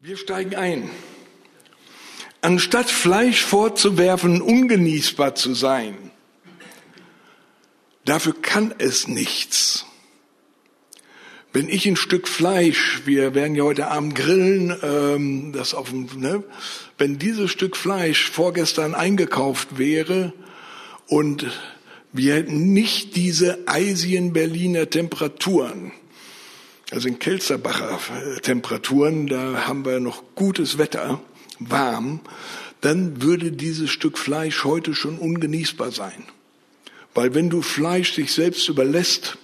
Wir steigen ein. Anstatt Fleisch vorzuwerfen, ungenießbar zu sein, dafür kann es nichts. Wenn ich ein Stück Fleisch, wir werden ja heute Abend grillen, ähm, das auf dem, ne? wenn dieses Stück Fleisch vorgestern eingekauft wäre und wir hätten nicht diese eisigen Berliner Temperaturen, also in Kelzerbacher äh, Temperaturen, da haben wir noch gutes Wetter, warm, dann würde dieses Stück Fleisch heute schon ungenießbar sein. Weil wenn du Fleisch sich selbst überlässt,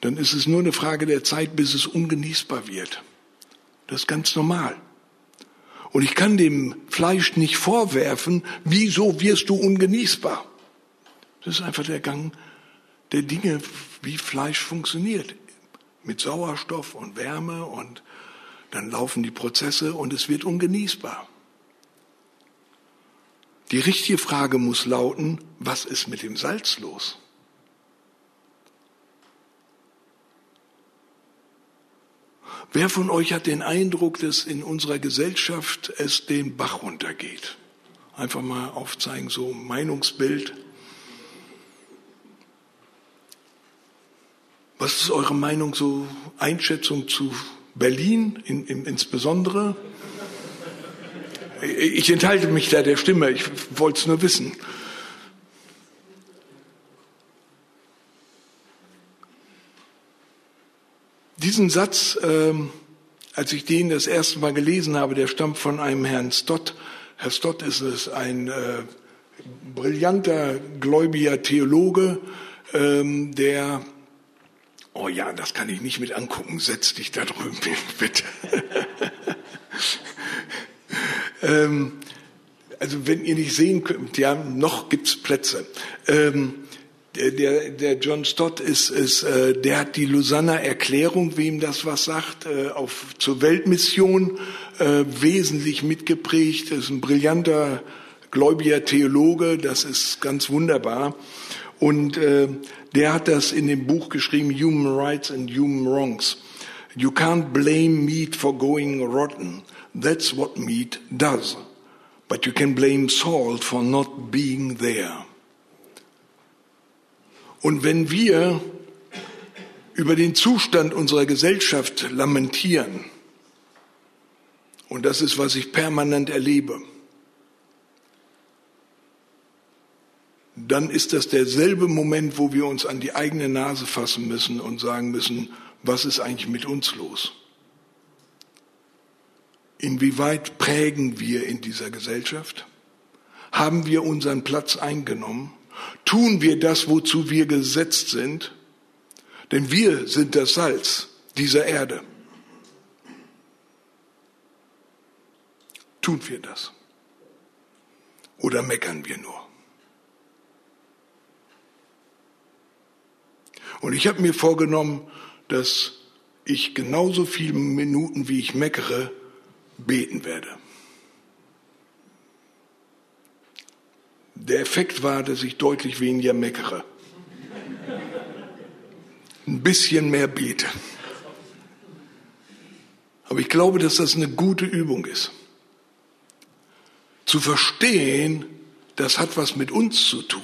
dann ist es nur eine Frage der Zeit, bis es ungenießbar wird. Das ist ganz normal. Und ich kann dem Fleisch nicht vorwerfen, wieso wirst du ungenießbar? Das ist einfach der Gang der Dinge, wie Fleisch funktioniert mit Sauerstoff und Wärme und dann laufen die Prozesse und es wird ungenießbar. Die richtige Frage muss lauten, was ist mit dem Salz los? Wer von euch hat den Eindruck, dass in unserer Gesellschaft es den Bach runtergeht? Einfach mal aufzeigen, so Meinungsbild. Was ist eure Meinung, so Einschätzung zu Berlin in, in, insbesondere? Ich enthalte mich da der Stimme, ich wollte es nur wissen. Diesen Satz, ähm, als ich den das erste Mal gelesen habe, der stammt von einem Herrn Stott. Herr Stott ist es ein äh, brillanter, gläubiger Theologe, ähm, der Oh ja, das kann ich nicht mit angucken. Setz dich da drüben, bitte. ähm, also wenn ihr nicht sehen könnt, ja, noch gibt's Plätze. Ähm, der, der, John Stott ist, ist äh, der hat die Lausanner Erklärung, wem das was sagt, äh, auf zur Weltmission äh, wesentlich mitgeprägt. Ist ein brillanter gläubiger Theologe. Das ist ganz wunderbar. Und äh, der hat das in dem Buch geschrieben, Human Rights and Human Wrongs. You can't blame meat for going rotten. That's what meat does. But you can blame salt for not being there. Und wenn wir über den Zustand unserer Gesellschaft lamentieren, und das ist, was ich permanent erlebe, dann ist das derselbe Moment, wo wir uns an die eigene Nase fassen müssen und sagen müssen, was ist eigentlich mit uns los? Inwieweit prägen wir in dieser Gesellschaft? Haben wir unseren Platz eingenommen? Tun wir das, wozu wir gesetzt sind? Denn wir sind das Salz dieser Erde. Tun wir das? Oder meckern wir nur? Und ich habe mir vorgenommen, dass ich genauso viele Minuten, wie ich meckere, beten werde. Der Effekt war, dass ich deutlich weniger meckere. Ein bisschen mehr bete. Aber ich glaube, dass das eine gute Übung ist. Zu verstehen, das hat was mit uns zu tun.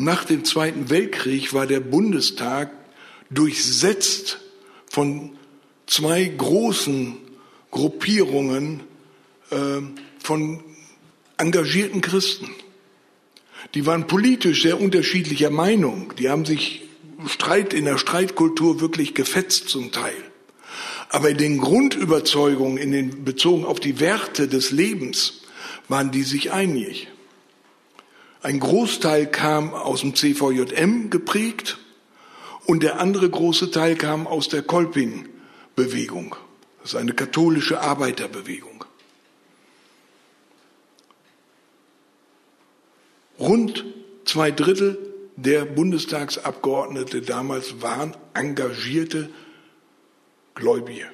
Nach dem Zweiten Weltkrieg war der Bundestag durchsetzt von zwei großen Gruppierungen äh, von engagierten Christen. Die waren politisch sehr unterschiedlicher Meinung. Die haben sich Streit in der Streitkultur wirklich gefetzt zum Teil. Aber in den Grundüberzeugungen, in den, bezogen auf die Werte des Lebens, waren die sich einig. Ein Großteil kam aus dem CVJM geprägt und der andere große Teil kam aus der Kolping-Bewegung. Das ist eine katholische Arbeiterbewegung. Rund zwei Drittel der Bundestagsabgeordnete damals waren engagierte Gläubige.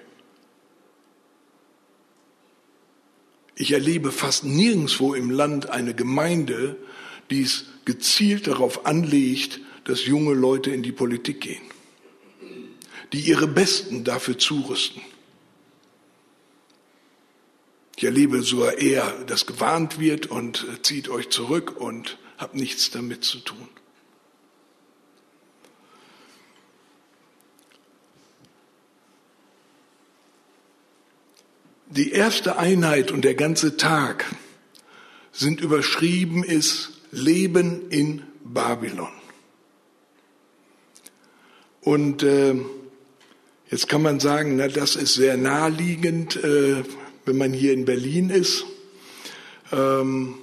Ich erlebe fast nirgendwo im Land eine Gemeinde, die es gezielt darauf anlegt, dass junge Leute in die Politik gehen. die ihre Besten dafür zurüsten. Ich erlebe sogar eher, dass gewarnt wird und zieht euch zurück und habt nichts damit zu tun. Die erste Einheit und der ganze Tag sind überschrieben ist Leben in Babylon. Und äh, jetzt kann man sagen, na, das ist sehr naheliegend, äh, wenn man hier in Berlin ist. Ähm,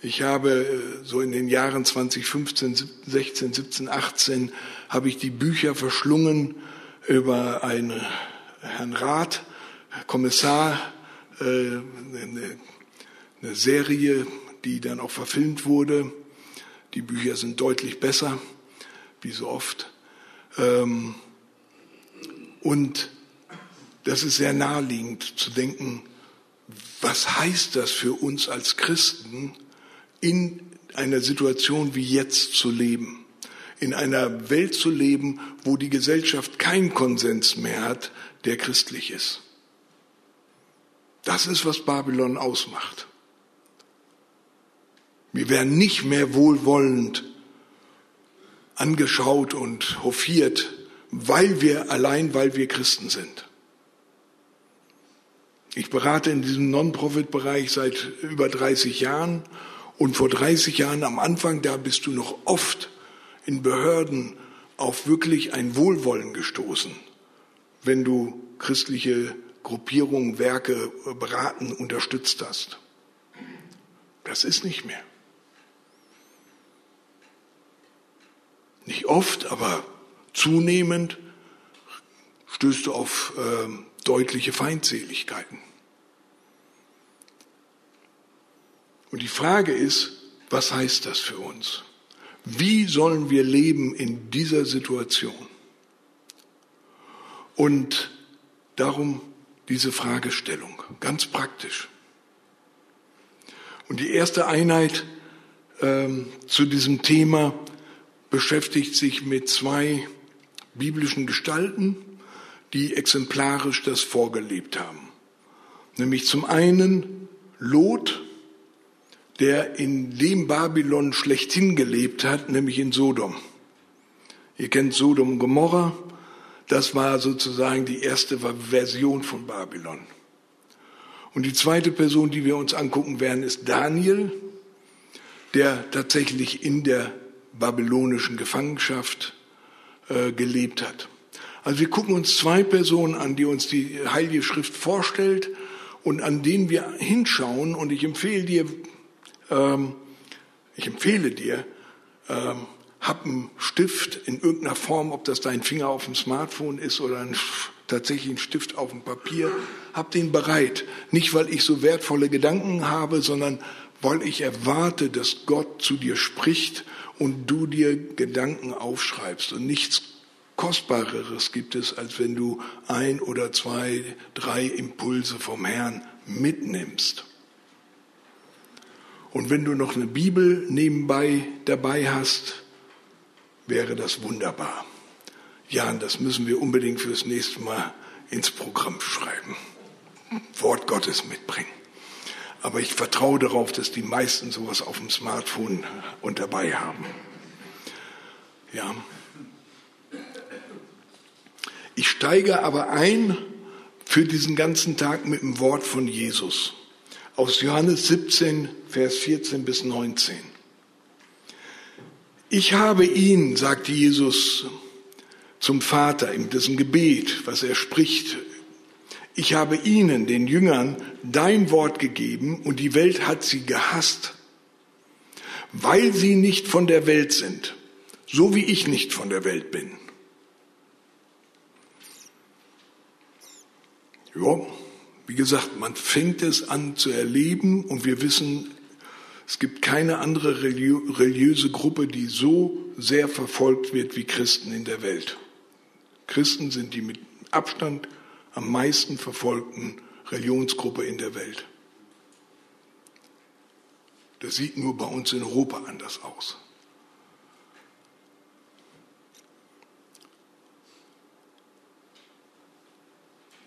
ich habe äh, so in den Jahren 2015, 16, 17, 18 habe ich die Bücher verschlungen über einen Herrn Rath, Kommissar, äh, eine Serie, die dann auch verfilmt wurde. Die Bücher sind deutlich besser, wie so oft. Ähm, und das ist sehr naheliegend zu denken, was heißt das für uns als Christen, in einer Situation wie jetzt zu leben? In einer Welt zu leben, wo die Gesellschaft keinen Konsens mehr hat, der christlich ist. Das ist, was Babylon ausmacht. Wir werden nicht mehr wohlwollend angeschaut und hofiert, weil wir allein, weil wir Christen sind. Ich berate in diesem Non-Profit-Bereich seit über 30 Jahren und vor 30 Jahren am Anfang, da bist du noch oft in Behörden auf wirklich ein Wohlwollen gestoßen, wenn du christliche Gruppierungen, Werke beraten, unterstützt hast. Das ist nicht mehr. Nicht oft, aber zunehmend stößt du auf äh, deutliche Feindseligkeiten. Und die Frage ist, was heißt das für uns? Wie sollen wir leben in dieser Situation? Und darum diese Fragestellung, ganz praktisch. Und die erste Einheit ähm, zu diesem Thema beschäftigt sich mit zwei biblischen Gestalten, die exemplarisch das vorgelebt haben. Nämlich zum einen Lot, der in dem Babylon schlechthin gelebt hat, nämlich in Sodom. Ihr kennt Sodom und Gomorra. Das war sozusagen die erste Version von Babylon. Und die zweite Person, die wir uns angucken werden, ist Daniel, der tatsächlich in der babylonischen Gefangenschaft äh, gelebt hat. Also wir gucken uns zwei Personen an, die uns die Heilige Schrift vorstellt und an denen wir hinschauen. Und ich empfehle dir, ähm, ich empfehle dir, ähm, hab einen Stift in irgendeiner Form, ob das dein Finger auf dem Smartphone ist oder ein, tatsächlich ein Stift auf dem Papier, hab den bereit. Nicht, weil ich so wertvolle Gedanken habe, sondern weil ich erwarte, dass Gott zu dir spricht und du dir Gedanken aufschreibst und nichts Kostbareres gibt es, als wenn du ein oder zwei, drei Impulse vom Herrn mitnimmst. Und wenn du noch eine Bibel nebenbei dabei hast, wäre das wunderbar. Jan, das müssen wir unbedingt fürs nächste Mal ins Programm schreiben. Wort Gottes mitbringen. Aber ich vertraue darauf, dass die meisten sowas auf dem Smartphone und dabei haben. Ja. Ich steige aber ein für diesen ganzen Tag mit dem Wort von Jesus. Aus Johannes 17, Vers 14 bis 19. Ich habe ihn, sagte Jesus zum Vater in diesem Gebet, was er spricht ich habe ihnen, den Jüngern, dein Wort gegeben und die Welt hat sie gehasst, weil sie nicht von der Welt sind, so wie ich nicht von der Welt bin. Ja, wie gesagt, man fängt es an zu erleben und wir wissen, es gibt keine andere religiöse Gruppe, die so sehr verfolgt wird wie Christen in der Welt. Christen sind die mit Abstand am meisten verfolgten Religionsgruppe in der Welt. Das sieht nur bei uns in Europa anders aus.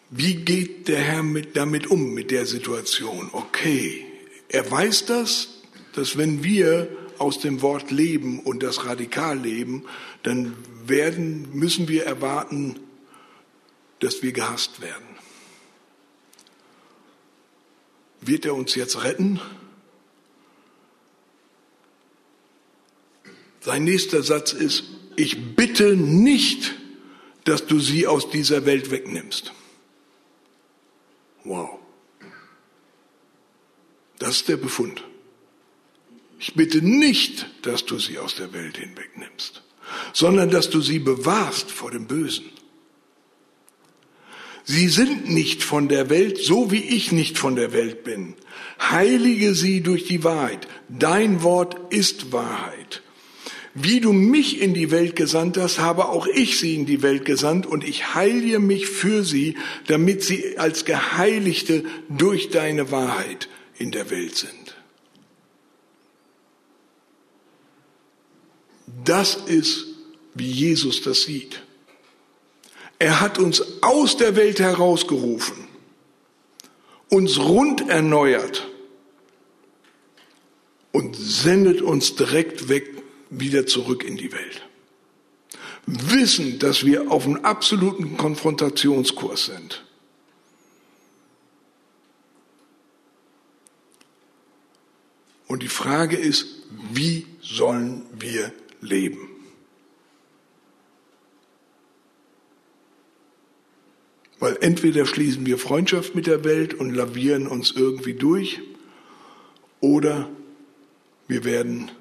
Wie geht der Herr mit, damit um, mit der Situation? Okay, er weiß das, dass wenn wir aus dem Wort leben und das radikal leben, dann werden, müssen wir erwarten, dass wir gehasst werden. Wird er uns jetzt retten? Sein nächster Satz ist, ich bitte nicht, dass du sie aus dieser Welt wegnimmst. Wow. Das ist der Befund. Ich bitte nicht, dass du sie aus der Welt hinwegnimmst, sondern dass du sie bewahrst vor dem Bösen. Sie sind nicht von der Welt, so wie ich nicht von der Welt bin. Heilige sie durch die Wahrheit. Dein Wort ist Wahrheit. Wie du mich in die Welt gesandt hast, habe auch ich sie in die Welt gesandt und ich heile mich für sie, damit sie als Geheiligte durch deine Wahrheit in der Welt sind. Das ist, wie Jesus das sieht. Er hat uns aus der Welt herausgerufen, uns rund erneuert und sendet uns direkt weg wieder zurück in die Welt. Wissen, dass wir auf einem absoluten Konfrontationskurs sind. Und die Frage ist, wie sollen wir leben? Weil entweder schließen wir Freundschaft mit der Welt und lavieren uns irgendwie durch, oder wir werden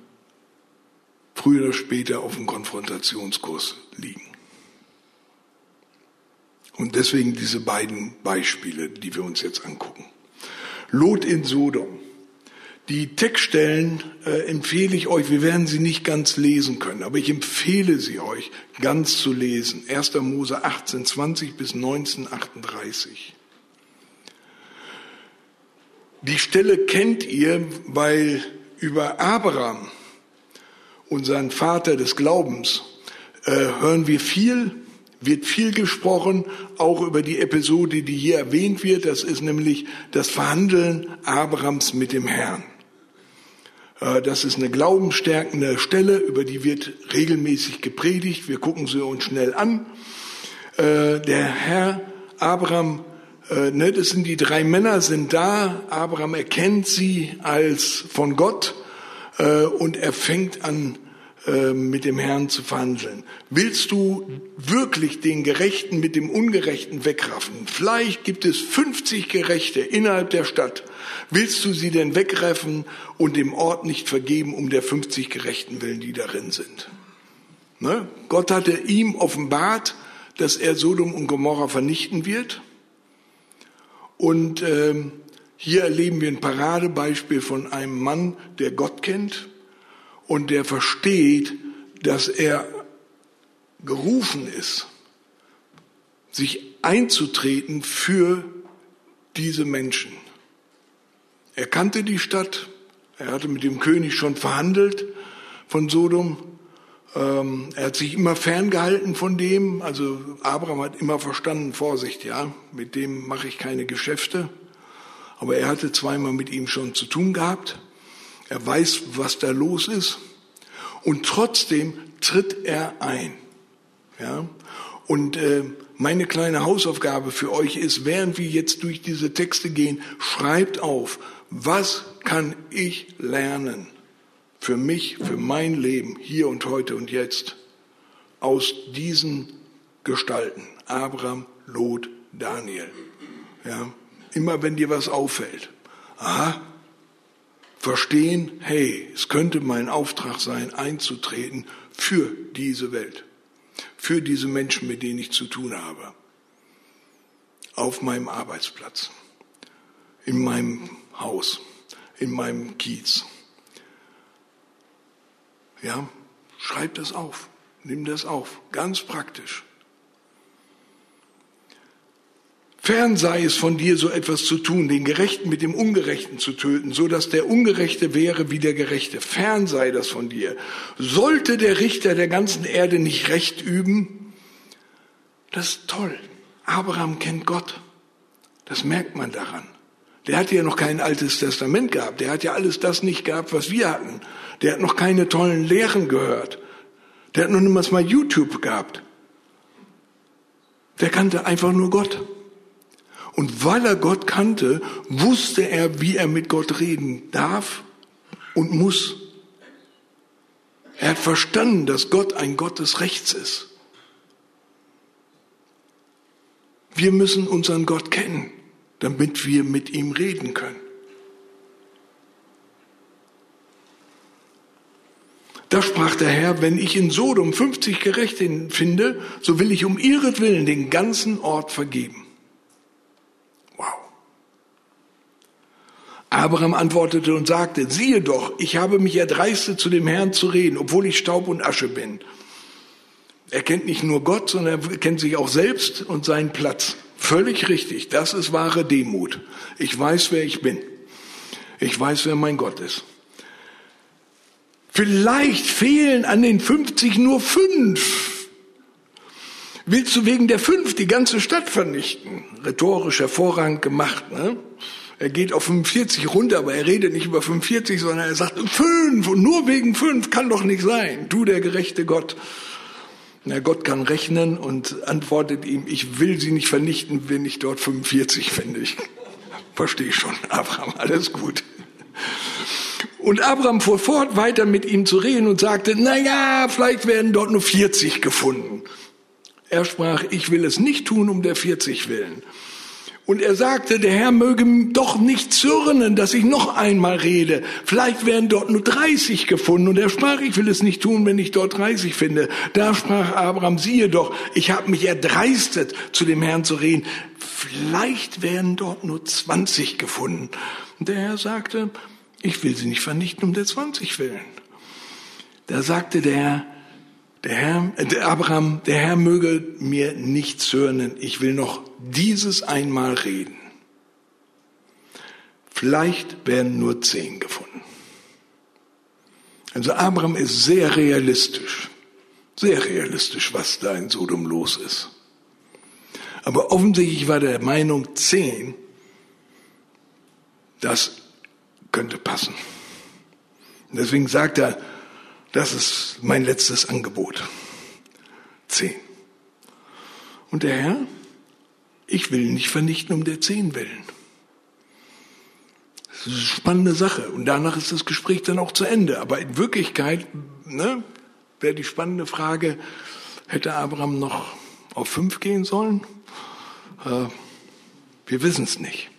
früher oder später auf dem Konfrontationskurs liegen. Und deswegen diese beiden Beispiele, die wir uns jetzt angucken. Lot in Sodom. Die Textstellen äh, empfehle ich euch, wir werden sie nicht ganz lesen können, aber ich empfehle sie euch ganz zu lesen. 1. Mose 18, 20 bis 19, 38. Die Stelle kennt ihr, weil über Abraham, unseren Vater des Glaubens, äh, hören wir viel, wird viel gesprochen, auch über die Episode, die hier erwähnt wird. Das ist nämlich das Verhandeln Abrahams mit dem Herrn. Äh, das ist eine glaubensstärkende Stelle, über die wird regelmäßig gepredigt. Wir gucken sie uns schnell an. Äh, der Herr Abraham, äh, ne, das sind die drei Männer, sind da. Abraham erkennt sie als von Gott und er fängt an, mit dem Herrn zu verhandeln. Willst du wirklich den Gerechten mit dem Ungerechten wegraffen? Vielleicht gibt es 50 Gerechte innerhalb der Stadt Willst du sie denn wegreffen und dem Ort nicht vergeben um der 50 Gerechten willen, die darin sind? Ne? Gott hatte ihm offenbart, dass er Sodom und Gomorra vernichten wird. Und ähm, hier erleben wir ein Paradebeispiel von einem Mann, der Gott kennt und der versteht, dass er gerufen ist, sich einzutreten für diese Menschen. Er kannte die Stadt, er hatte mit dem König schon verhandelt von Sodom. Ähm, er hat sich immer ferngehalten von dem. Also Abraham hat immer verstanden, Vorsicht, ja, mit dem mache ich keine Geschäfte. Aber er hatte zweimal mit ihm schon zu tun gehabt. Er weiß, was da los ist. Und trotzdem tritt er ein. Ja? Und äh, meine kleine Hausaufgabe für euch ist, während wir jetzt durch diese Texte gehen, schreibt auf, was kann ich lernen für mich, für mein Leben, hier und heute und jetzt, aus diesen Gestalten? Abraham, Lot, Daniel. Ja, immer wenn dir was auffällt. Aha, verstehen, hey, es könnte mein Auftrag sein, einzutreten für diese Welt, für diese Menschen, mit denen ich zu tun habe, auf meinem Arbeitsplatz, in meinem Haus, in meinem Kiez. Ja, schreib das auf, nimm das auf, ganz praktisch. Fern sei es von dir, so etwas zu tun, den Gerechten mit dem Ungerechten zu töten, so dass der Ungerechte wäre wie der Gerechte. Fern sei das von dir. Sollte der Richter der ganzen Erde nicht Recht üben? Das ist toll. Abraham kennt Gott. Das merkt man daran. Der hatte ja noch kein altes Testament gehabt. Der hat ja alles das nicht gehabt, was wir hatten. Der hat noch keine tollen Lehren gehört. Der hat noch niemals mal YouTube gehabt. Der kannte einfach nur Gott. Und weil er Gott kannte, wusste er, wie er mit Gott reden darf und muss. Er hat verstanden, dass Gott ein Gott des Rechts ist. Wir müssen unseren Gott kennen, damit wir mit ihm reden können. Da sprach der Herr, wenn ich in Sodom 50 Gerechte finde, so will ich um ihretwillen den ganzen Ort vergeben. Wow. Abraham antwortete und sagte, siehe doch, ich habe mich erdreistet, zu dem Herrn zu reden, obwohl ich Staub und Asche bin. Er kennt nicht nur Gott, sondern er kennt sich auch selbst und seinen Platz. Völlig richtig, das ist wahre Demut. Ich weiß, wer ich bin. Ich weiß, wer mein Gott ist. Vielleicht fehlen an den 50 nur fünf. Willst du wegen der fünf die ganze Stadt vernichten? Rhetorisch hervorragend gemacht. Ne? Er geht auf 45 runter, aber er redet nicht über 45, sondern er sagt fünf und nur wegen fünf kann doch nicht sein. Du der gerechte Gott. Na, Gott kann rechnen und antwortet ihm, ich will sie nicht vernichten, wenn ich dort 45 finde. Ich verstehe schon, Abraham, alles gut. Und Abraham fuhr fort, weiter mit ihm zu reden und sagte, na ja, vielleicht werden dort nur 40 gefunden. Er sprach, ich will es nicht tun um der 40 willen. Und er sagte, der Herr möge doch nicht zürnen, dass ich noch einmal rede. Vielleicht werden dort nur 30 gefunden. Und er sprach, ich will es nicht tun, wenn ich dort 30 finde. Da sprach Abraham, siehe doch, ich habe mich erdreistet, zu dem Herrn zu reden. Vielleicht werden dort nur 20 gefunden. Und der Herr sagte, ich will sie nicht vernichten um der 20 willen. Da sagte der Herr, der Herr, äh, der Abraham, der Herr möge mir nicht zürnen. Ich will noch dieses einmal reden. Vielleicht werden nur zehn gefunden. Also Abraham ist sehr realistisch, sehr realistisch, was da in Sodom los ist. Aber offensichtlich war der Meinung zehn, das könnte passen. Und deswegen sagt er, das ist mein letztes Angebot. Zehn. Und der Herr, ich will nicht vernichten um der zehn willen. Das ist eine spannende Sache. Und danach ist das Gespräch dann auch zu Ende. Aber in Wirklichkeit ne, wäre die spannende Frage, hätte Abraham noch auf fünf gehen sollen? Äh, wir wissen es nicht.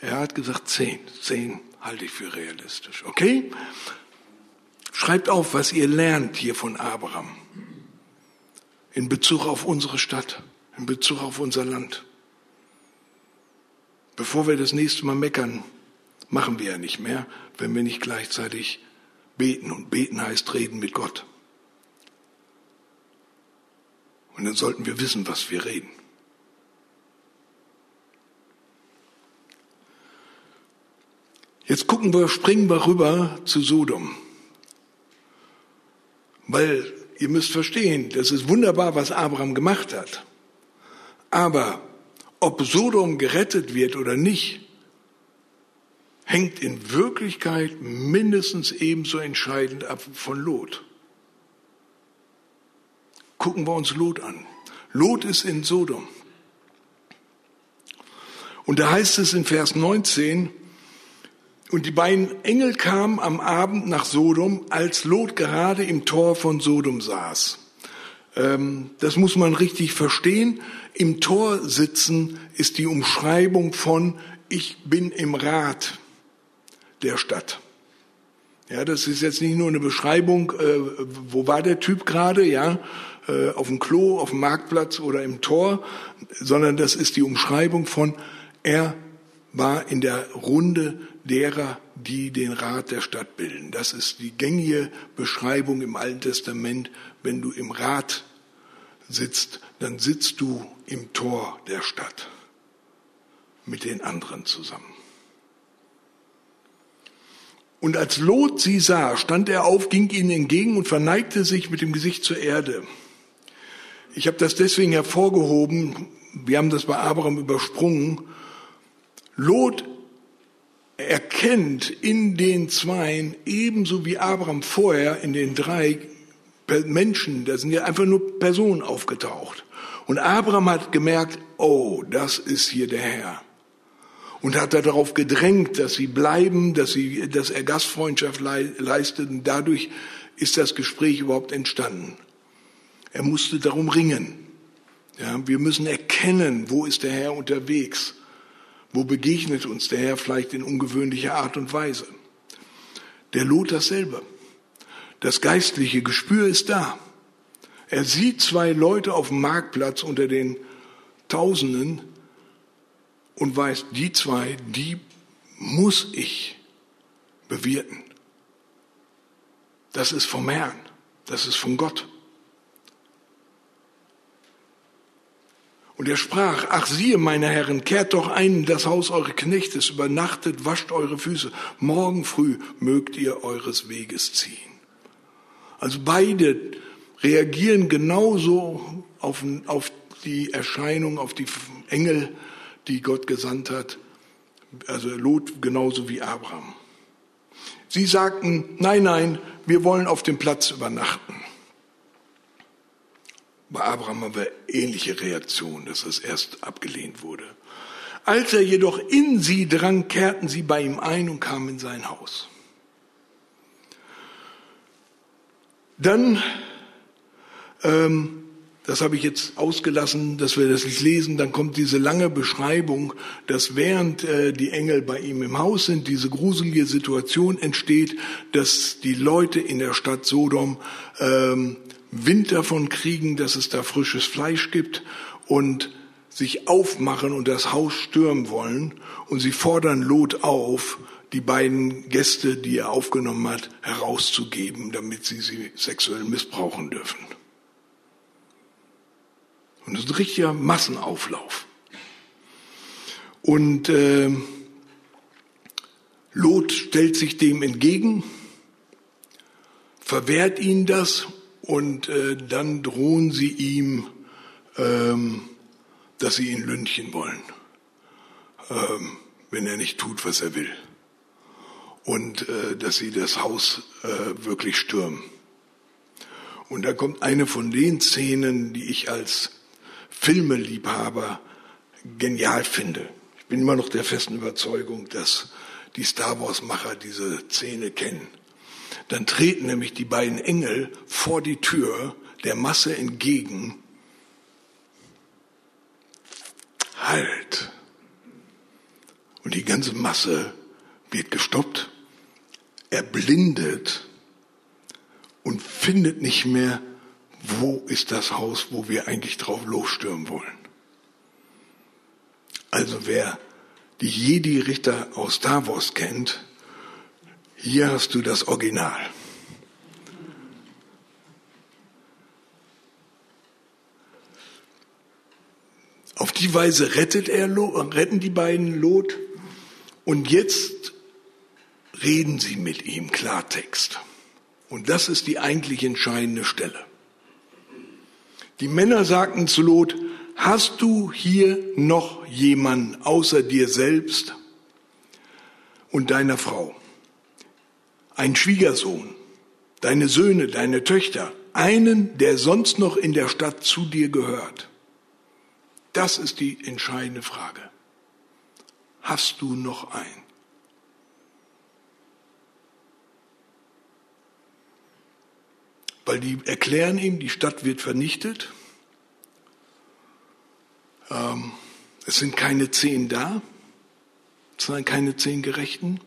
Er hat gesagt zehn. Zehn halte ich für realistisch. Okay? Schreibt auf, was ihr lernt hier von Abraham in Bezug auf unsere Stadt, in Bezug auf unser Land. Bevor wir das nächste Mal meckern, machen wir ja nicht mehr, wenn wir nicht gleichzeitig beten. Und beten heißt reden mit Gott. Und dann sollten wir wissen, was wir reden. Jetzt gucken wir, springen wir rüber zu Sodom. Weil ihr müsst verstehen, das ist wunderbar, was Abraham gemacht hat. Aber ob Sodom gerettet wird oder nicht, hängt in Wirklichkeit mindestens ebenso entscheidend ab von Lot. Gucken wir uns Lot an. Lot ist in Sodom. Und da heißt es in Vers 19, und die beiden Engel kamen am Abend nach Sodom, als Lot gerade im Tor von Sodom saß. Ähm, das muss man richtig verstehen. Im Tor sitzen ist die Umschreibung von ich bin im Rat der Stadt. Ja, das ist jetzt nicht nur eine Beschreibung, äh, wo war der Typ gerade, ja, äh, auf dem Klo, auf dem Marktplatz oder im Tor, sondern das ist die Umschreibung von er war in der Runde derer, die den Rat der Stadt bilden. Das ist die gängige Beschreibung im Alten Testament. Wenn du im Rat sitzt, dann sitzt du im Tor der Stadt mit den anderen zusammen. Und als Lot sie sah, stand er auf, ging ihnen entgegen und verneigte sich mit dem Gesicht zur Erde. Ich habe das deswegen hervorgehoben, wir haben das bei Abraham übersprungen, Lot erkennt in den Zweien ebenso wie Abraham vorher in den drei Menschen, da sind ja einfach nur Personen aufgetaucht. Und Abraham hat gemerkt, oh, das ist hier der Herr. Und hat darauf gedrängt, dass sie bleiben, dass, sie, dass er Gastfreundschaft leistet. Und dadurch ist das Gespräch überhaupt entstanden. Er musste darum ringen. Ja, wir müssen erkennen, wo ist der Herr unterwegs. Wo begegnet uns der Herr vielleicht in ungewöhnlicher Art und Weise? Der Lot dasselbe. Das geistliche Gespür ist da. Er sieht zwei Leute auf dem Marktplatz unter den Tausenden und weiß, die zwei, die muss ich bewirten. Das ist vom Herrn, das ist von Gott. Und er sprach, ach siehe, meine Herren, kehrt doch ein in das Haus eures Knechtes, übernachtet, wascht eure Füße, morgen früh mögt ihr eures Weges ziehen. Also beide reagieren genauso auf, auf die Erscheinung, auf die Engel, die Gott gesandt hat. Also Lot genauso wie Abraham. Sie sagten, nein, nein, wir wollen auf dem Platz übernachten. Bei Abraham haben wir ähnliche Reaktionen, dass es erst abgelehnt wurde. Als er jedoch in sie drang, kehrten sie bei ihm ein und kamen in sein Haus. Dann, ähm, das habe ich jetzt ausgelassen, dass wir das nicht lesen, dann kommt diese lange Beschreibung, dass während äh, die Engel bei ihm im Haus sind, diese gruselige Situation entsteht, dass die Leute in der Stadt Sodom ähm, Wind davon kriegen, dass es da frisches Fleisch gibt und sich aufmachen und das Haus stürmen wollen. Und sie fordern Lot auf, die beiden Gäste, die er aufgenommen hat, herauszugeben, damit sie sie sexuell missbrauchen dürfen. Und das ist ein richtiger Massenauflauf. Und äh, Lot stellt sich dem entgegen, verwehrt ihnen das und äh, dann drohen sie ihm, ähm, dass sie ihn lünchen wollen, ähm, wenn er nicht tut, was er will und äh, dass sie das Haus äh, wirklich stürmen. Und da kommt eine von den Szenen, die ich als Filmeliebhaber genial finde. Ich bin immer noch der festen Überzeugung, dass die Star Wars-Macher diese Szene kennen. Dann treten nämlich die beiden Engel vor die Tür der Masse entgegen. Halt! Und die ganze Masse wird gestoppt erblindet und findet nicht mehr, wo ist das Haus, wo wir eigentlich drauf losstürmen wollen. Also wer die Jedi-Richter aus Star Wars kennt, hier hast du das Original. Auf die Weise rettet er, retten die beiden Lot. Und jetzt reden Sie mit ihm Klartext. Und das ist die eigentlich entscheidende Stelle. Die Männer sagten zu Lot, hast du hier noch jemanden außer dir selbst und deiner Frau? Ein Schwiegersohn, deine Söhne, deine Töchter, einen, der sonst noch in der Stadt zu dir gehört? Das ist die entscheidende Frage. Hast du noch einen? Weil die erklären ihm, die Stadt wird vernichtet. Ähm, es sind keine zehn da, es sind keine zehn Gerechten.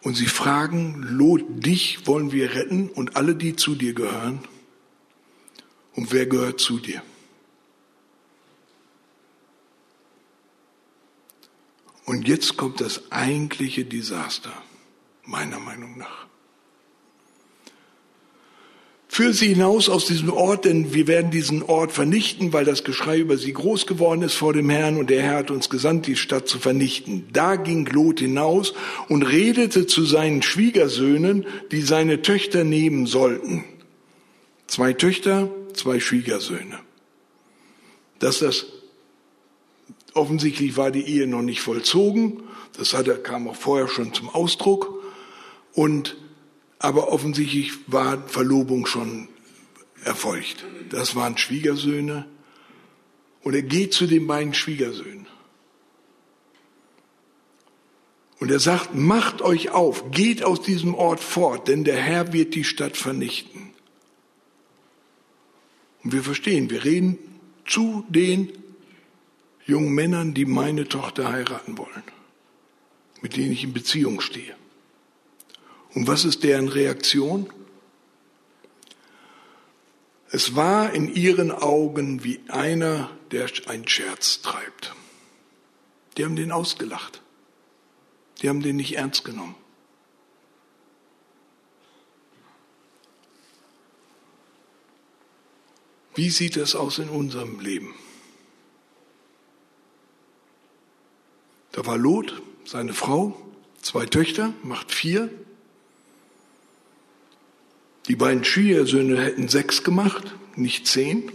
Und sie fragen, Lot, dich wollen wir retten und alle, die zu dir gehören. Und wer gehört zu dir? Und jetzt kommt das eigentliche Desaster, meiner Meinung nach. Führ sie hinaus aus diesem Ort, denn wir werden diesen Ort vernichten, weil das Geschrei über sie groß geworden ist vor dem Herrn und der Herr hat uns gesandt, die Stadt zu vernichten. Da ging Lot hinaus und redete zu seinen Schwiegersöhnen, die seine Töchter nehmen sollten. Zwei Töchter, zwei Schwiegersöhne. Das ist das offensichtlich war die Ehe noch nicht vollzogen. Das hatte, kam auch vorher schon zum Ausdruck. Und, aber offensichtlich war Verlobung schon erfolgt. Das waren Schwiegersöhne. Und er geht zu den beiden Schwiegersöhnen. Und er sagt, macht euch auf, geht aus diesem Ort fort, denn der Herr wird die Stadt vernichten. Und wir verstehen, wir reden zu den jungen Männern, die meine Tochter heiraten wollen, mit denen ich in Beziehung stehe. Und was ist deren Reaktion? Es war in ihren Augen wie einer, der einen Scherz treibt. Die haben den ausgelacht. Die haben den nicht ernst genommen. Wie sieht es aus in unserem Leben? Da war Lot, seine Frau, zwei Töchter, macht vier. Die beiden Schwiegersöhne hätten sechs gemacht, nicht zehn.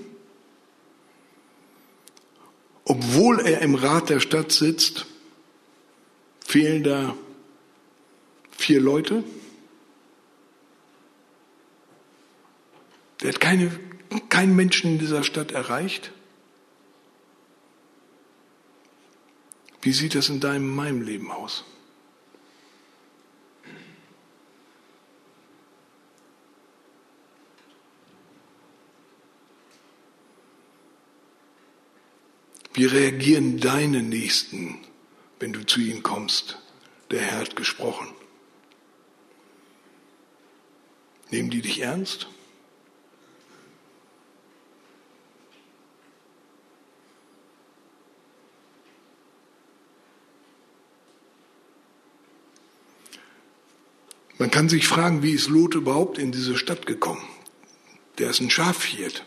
Obwohl er im Rat der Stadt sitzt, fehlen da vier Leute. Der hat keine, keinen Menschen in dieser Stadt erreicht. Wie sieht das in deinem, meinem Leben aus? Wie reagieren deine Nächsten wenn du zu ihm kommst. Der Herr hat gesprochen. Nehmen die dich ernst? Man kann sich fragen, wie ist Lot überhaupt in diese Stadt gekommen? Der ist ein Schafhirt,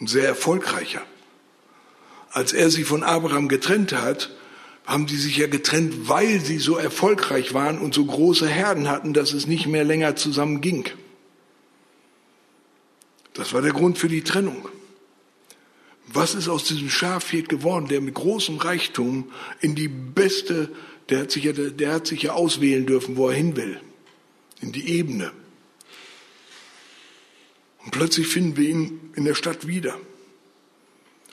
ein sehr erfolgreicher. Als er sich von Abraham getrennt hat, haben die sich ja getrennt, weil sie so erfolgreich waren und so große Herden hatten, dass es nicht mehr länger zusammen ging. Das war der Grund für die Trennung. Was ist aus diesem Schafhirt geworden, der mit großem Reichtum in die beste, der hat sich ja, der hat sich ja auswählen dürfen, wo er hin will, in die Ebene. Und plötzlich finden wir ihn in der Stadt wieder.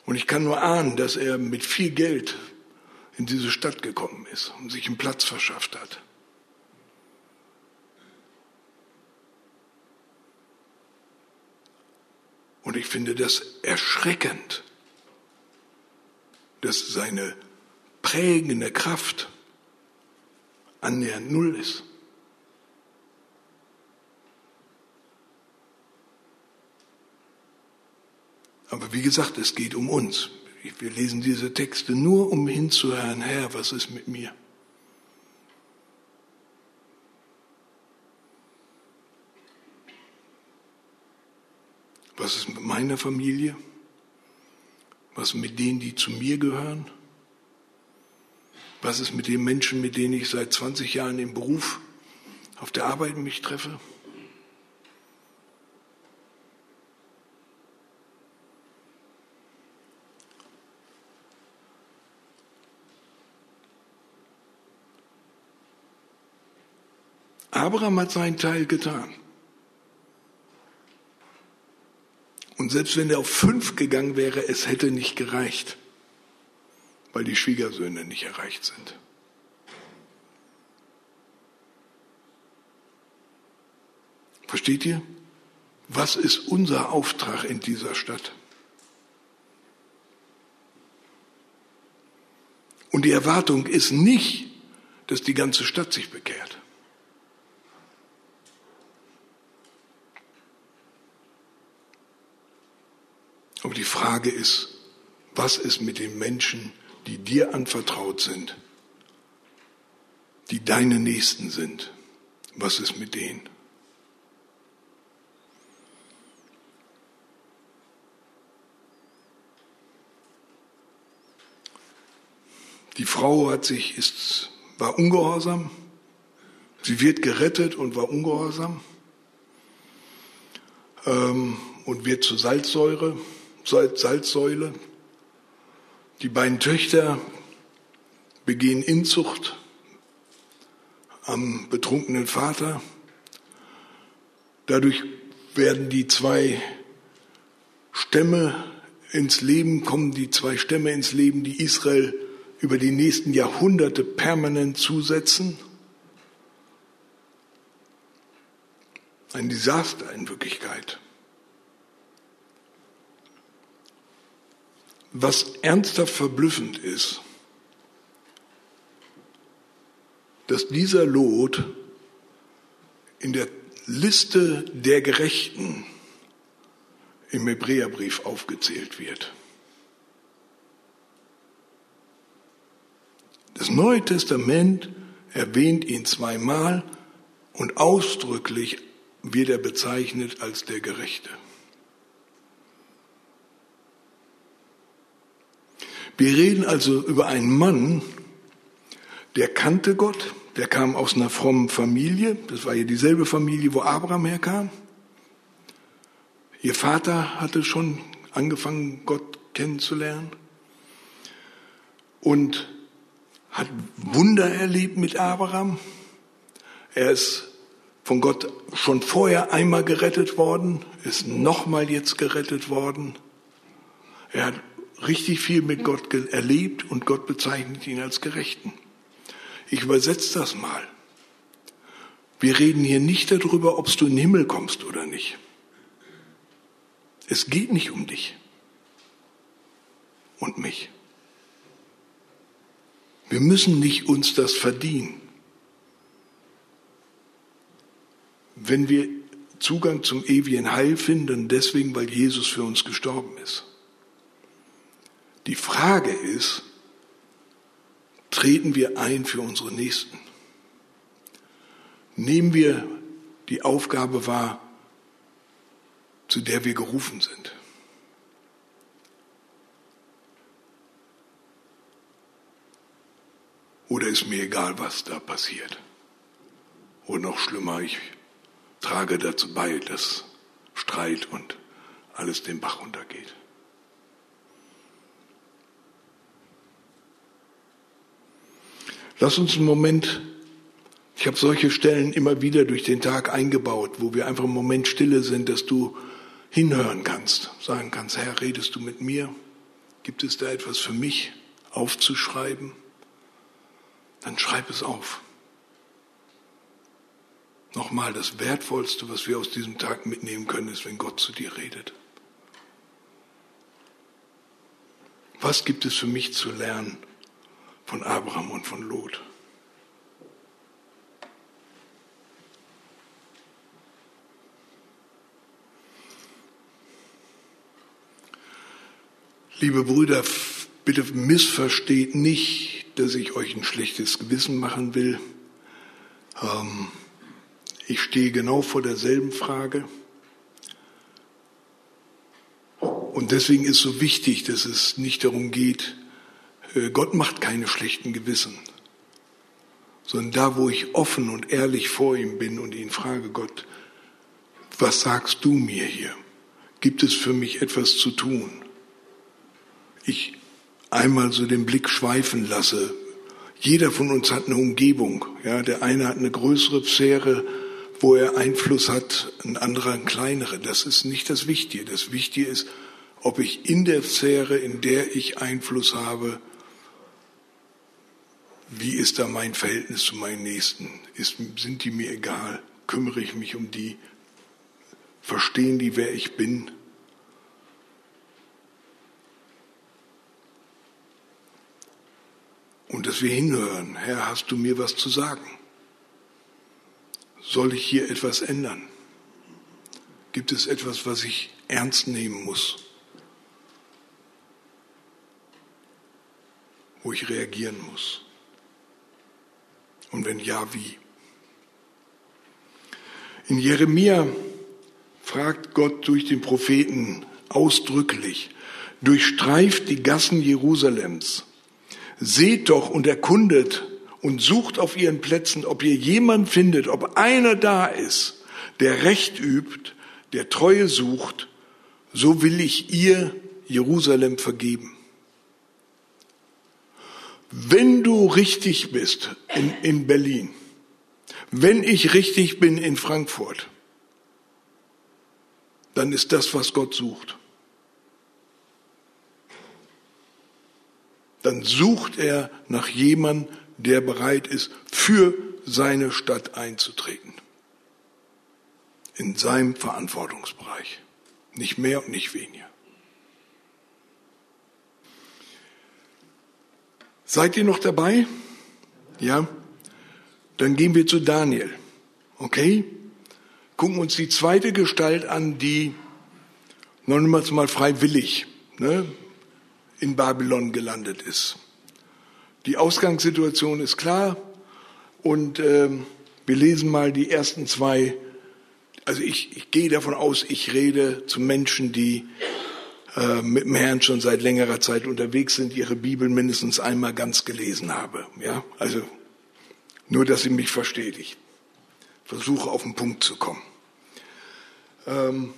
Und ich kann nur ahnen, dass er mit viel Geld in diese Stadt gekommen ist und sich einen Platz verschafft hat. Und ich finde das erschreckend, dass seine prägende Kraft annähernd null ist. Aber wie gesagt, es geht um uns. Wir lesen diese Texte nur, um hinzuhören, Herr, was ist mit mir? Was ist mit meiner Familie? Was mit denen, die zu mir gehören? Was ist mit den Menschen, mit denen ich seit 20 Jahren im Beruf auf der Arbeit mich treffe? Abraham hat seinen Teil getan. Und selbst wenn er auf fünf gegangen wäre, es hätte nicht gereicht, weil die Schwiegersöhne nicht erreicht sind. Versteht ihr? Was ist unser Auftrag in dieser Stadt? Und die Erwartung ist nicht, dass die ganze Stadt sich bekehrt. Aber die Frage ist, was ist mit den Menschen, die dir anvertraut sind, die deine Nächsten sind? Was ist mit denen? Die Frau hat sich, ist, war ungehorsam. Sie wird gerettet und war ungehorsam ähm, und wird zur Salzsäure. Salzsäule. Die beiden Töchter begehen Inzucht am betrunkenen Vater. Dadurch werden die zwei Stämme ins Leben, kommen die zwei Stämme ins Leben, die Israel über die nächsten Jahrhunderte permanent zusetzen. Ein Desaster in Wirklichkeit. Was ernsthaft verblüffend ist, dass dieser Lot in der Liste der Gerechten im Hebräerbrief aufgezählt wird. Das Neue Testament erwähnt ihn zweimal und ausdrücklich wird er bezeichnet als der Gerechte. Wir reden also über einen Mann, der kannte Gott, der kam aus einer frommen Familie, das war ja dieselbe Familie, wo Abraham herkam. Ihr Vater hatte schon angefangen, Gott kennenzulernen und hat Wunder erlebt mit Abraham. Er ist von Gott schon vorher einmal gerettet worden, ist nochmal jetzt gerettet worden. Er hat richtig viel mit Gott erlebt und Gott bezeichnet ihn als Gerechten. Ich übersetze das mal. Wir reden hier nicht darüber, ob du in den Himmel kommst oder nicht. Es geht nicht um dich und mich. Wir müssen nicht uns das verdienen. Wenn wir Zugang zum ewigen Heil finden, deswegen, weil Jesus für uns gestorben ist. Die Frage ist, treten wir ein für unsere Nächsten? Nehmen wir die Aufgabe wahr, zu der wir gerufen sind? Oder ist mir egal, was da passiert? Oder noch schlimmer, ich trage dazu bei, dass Streit und alles den Bach runtergeht. Lass uns einen Moment, ich habe solche Stellen immer wieder durch den Tag eingebaut, wo wir einfach einen Moment stille sind, dass du hinhören kannst, sagen kannst, Herr, redest du mit mir? Gibt es da etwas für mich aufzuschreiben? Dann schreib es auf. Nochmal, das Wertvollste, was wir aus diesem Tag mitnehmen können, ist, wenn Gott zu dir redet. Was gibt es für mich zu lernen von Abraham und von Lot. Liebe Brüder, bitte missversteht nicht, dass ich euch ein schlechtes Gewissen machen will. Ähm, ich stehe genau vor derselben Frage. Und deswegen ist so wichtig, dass es nicht darum geht, Gott macht keine schlechten Gewissen, sondern da, wo ich offen und ehrlich vor ihm bin und ihn frage, Gott, was sagst du mir hier? Gibt es für mich etwas zu tun? Ich einmal so den Blick schweifen lasse. Jeder von uns hat eine Umgebung. Ja, der eine hat eine größere Sphäre, wo er Einfluss hat, ein anderer eine kleinere. Das ist nicht das Wichtige. Das Wichtige ist, ob ich in der Sphäre, in der ich Einfluss habe, wie ist da mein Verhältnis zu meinen Nächsten? Ist, sind die mir egal? Kümmere ich mich um die? Verstehen die, wer ich bin? Und dass wir hinhören, Herr, hast du mir was zu sagen? Soll ich hier etwas ändern? Gibt es etwas, was ich ernst nehmen muss? Wo ich reagieren muss? Und wenn ja, wie? In Jeremia fragt Gott durch den Propheten ausdrücklich, durchstreift die Gassen Jerusalems, seht doch und erkundet und sucht auf ihren Plätzen, ob ihr jemand findet, ob einer da ist, der Recht übt, der Treue sucht, so will ich ihr Jerusalem vergeben. Wenn du richtig bist in, in Berlin, wenn ich richtig bin in Frankfurt, dann ist das, was Gott sucht. Dann sucht er nach jemandem, der bereit ist, für seine Stadt einzutreten. In seinem Verantwortungsbereich. Nicht mehr und nicht weniger. Seid ihr noch dabei? Ja? Dann gehen wir zu Daniel. Okay? Gucken uns die zweite Gestalt an, die, wir es mal freiwillig, ne, in Babylon gelandet ist. Die Ausgangssituation ist klar und äh, wir lesen mal die ersten zwei. Also ich, ich gehe davon aus, ich rede zu Menschen, die äh, mit dem Herrn schon seit längerer Zeit unterwegs sind, ihre Bibel mindestens einmal ganz gelesen habe. Ja, also nur, dass sie mich versteht. Ich versuche auf den Punkt zu kommen. Ähm,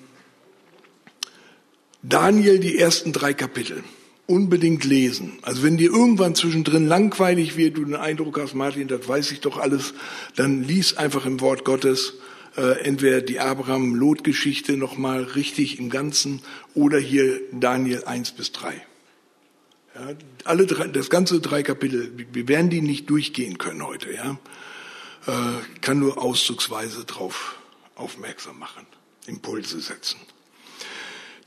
Daniel, die ersten drei Kapitel. Unbedingt lesen. Also wenn dir irgendwann zwischendrin langweilig wird, du den Eindruck hast, Martin, das weiß ich doch alles, dann lies einfach im Wort Gottes äh, entweder die Abraham-Lot-Geschichte nochmal richtig im Ganzen oder hier Daniel 1 bis 3. Ja, alle drei, das ganze drei Kapitel, wir werden die nicht durchgehen können heute. Ja, äh, kann nur auszugsweise drauf aufmerksam machen, Impulse setzen.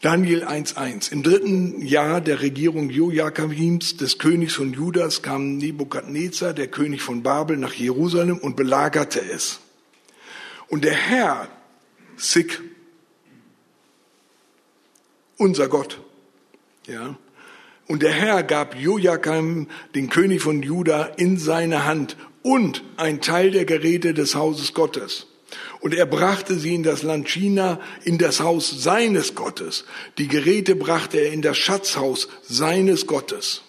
Daniel 1.1. Im dritten Jahr der Regierung Joachims, des Königs von Judas, kam Nebukadnezar, der König von Babel, nach Jerusalem und belagerte es. Und der Herr, Sick, unser Gott, ja, und der Herr gab Joachim, den König von Juda, in seine Hand und ein Teil der Geräte des Hauses Gottes. Und er brachte sie in das Land China, in das Haus seines Gottes. Die Geräte brachte er in das Schatzhaus seines Gottes.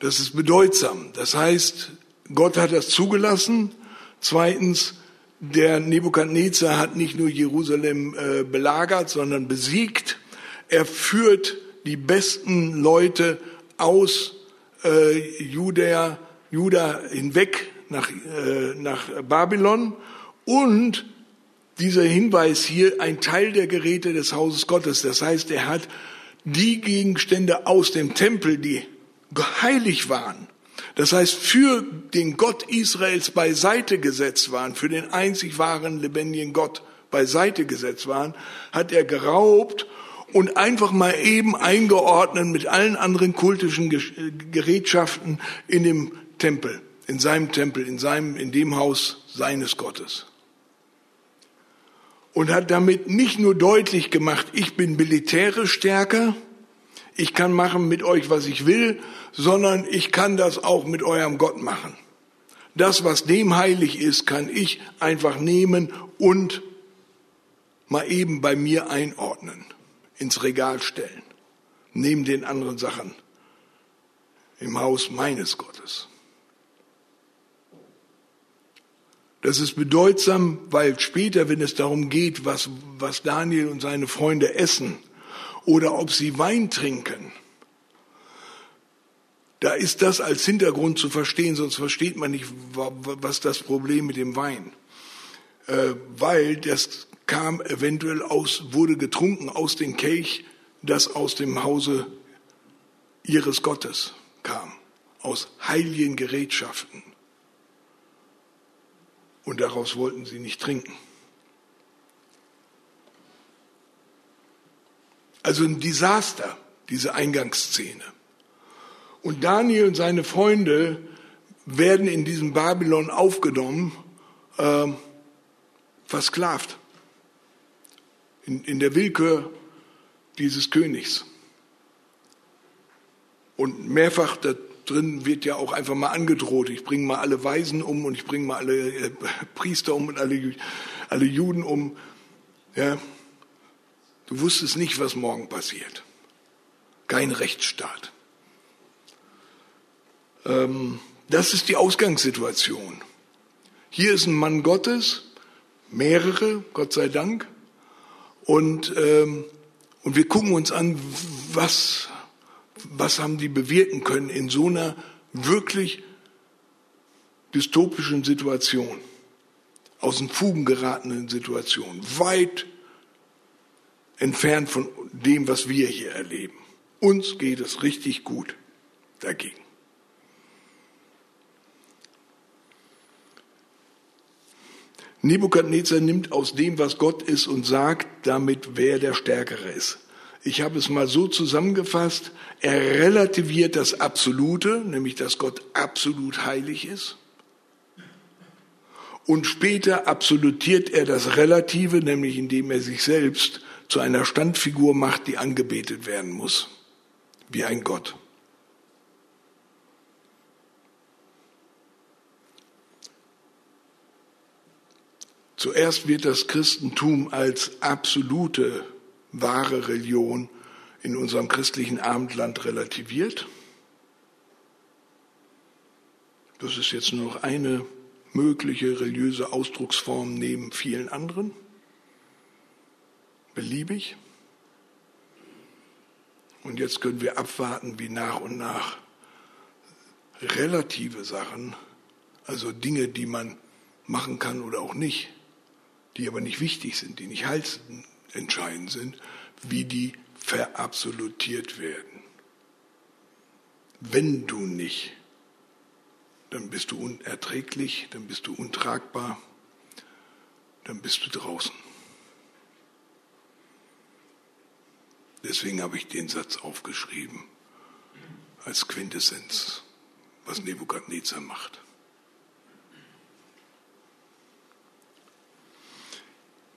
Das ist bedeutsam. Das heißt, Gott hat das zugelassen Zweitens, der Nebukadnezar hat nicht nur Jerusalem äh, belagert, sondern besiegt. Er führt die besten Leute aus äh, Judäa, Juda hinweg nach, äh, nach Babylon und dieser Hinweis hier, ein Teil der Geräte des Hauses Gottes. Das heißt, er hat die Gegenstände aus dem Tempel, die heilig waren, das heißt, für den Gott Israels beiseite gesetzt waren, für den einzig wahren lebendigen Gott beiseite gesetzt waren, hat er geraubt und einfach mal eben eingeordnet mit allen anderen kultischen Gerätschaften in dem Tempel, in seinem Tempel, in seinem, in dem Haus seines Gottes. Und hat damit nicht nur deutlich gemacht, ich bin militärisch stärker, ich kann machen mit euch, was ich will, sondern ich kann das auch mit eurem Gott machen. Das, was dem heilig ist, kann ich einfach nehmen und mal eben bei mir einordnen, ins Regal stellen, neben den anderen Sachen im Haus meines Gottes. Das ist bedeutsam, weil später, wenn es darum geht, was, was Daniel und seine Freunde essen, oder ob sie Wein trinken. Da ist das als Hintergrund zu verstehen, sonst versteht man nicht, was das Problem mit dem Wein. Äh, weil das kam eventuell aus, wurde getrunken aus dem Kelch, das aus dem Hause ihres Gottes kam, aus heiligen Gerätschaften. Und daraus wollten sie nicht trinken. Also ein Desaster, diese Eingangsszene. Und Daniel und seine Freunde werden in diesem Babylon aufgenommen, äh, versklavt. In, in der Willkür dieses Königs. Und mehrfach da drin wird ja auch einfach mal angedroht, ich bringe mal alle Weisen um und ich bringe mal alle äh, Priester um und alle, alle Juden um. Ja, Du wusstest nicht, was morgen passiert. Kein Rechtsstaat. Ähm, das ist die Ausgangssituation. Hier ist ein Mann Gottes, mehrere, Gott sei Dank, und, ähm, und wir gucken uns an, was, was haben die bewirken können in so einer wirklich dystopischen Situation, aus den Fugen geratenen Situation, weit entfernt von dem, was wir hier erleben. Uns geht es richtig gut dagegen. Nebukadnezar nimmt aus dem, was Gott ist, und sagt damit, wer der Stärkere ist. Ich habe es mal so zusammengefasst, er relativiert das Absolute, nämlich dass Gott absolut heilig ist. Und später absolutiert er das Relative, nämlich indem er sich selbst zu einer Standfigur macht, die angebetet werden muss, wie ein Gott. Zuerst wird das Christentum als absolute wahre Religion in unserem christlichen Abendland relativiert. Das ist jetzt nur noch eine mögliche religiöse Ausdrucksform neben vielen anderen. Beliebig. Und jetzt können wir abwarten, wie nach und nach relative Sachen, also Dinge, die man machen kann oder auch nicht, die aber nicht wichtig sind, die nicht heilsentscheidend sind, wie die verabsolutiert werden. Wenn du nicht, dann bist du unerträglich, dann bist du untragbar, dann bist du draußen. Deswegen habe ich den Satz aufgeschrieben als Quintessenz, was Nebukadnezar macht.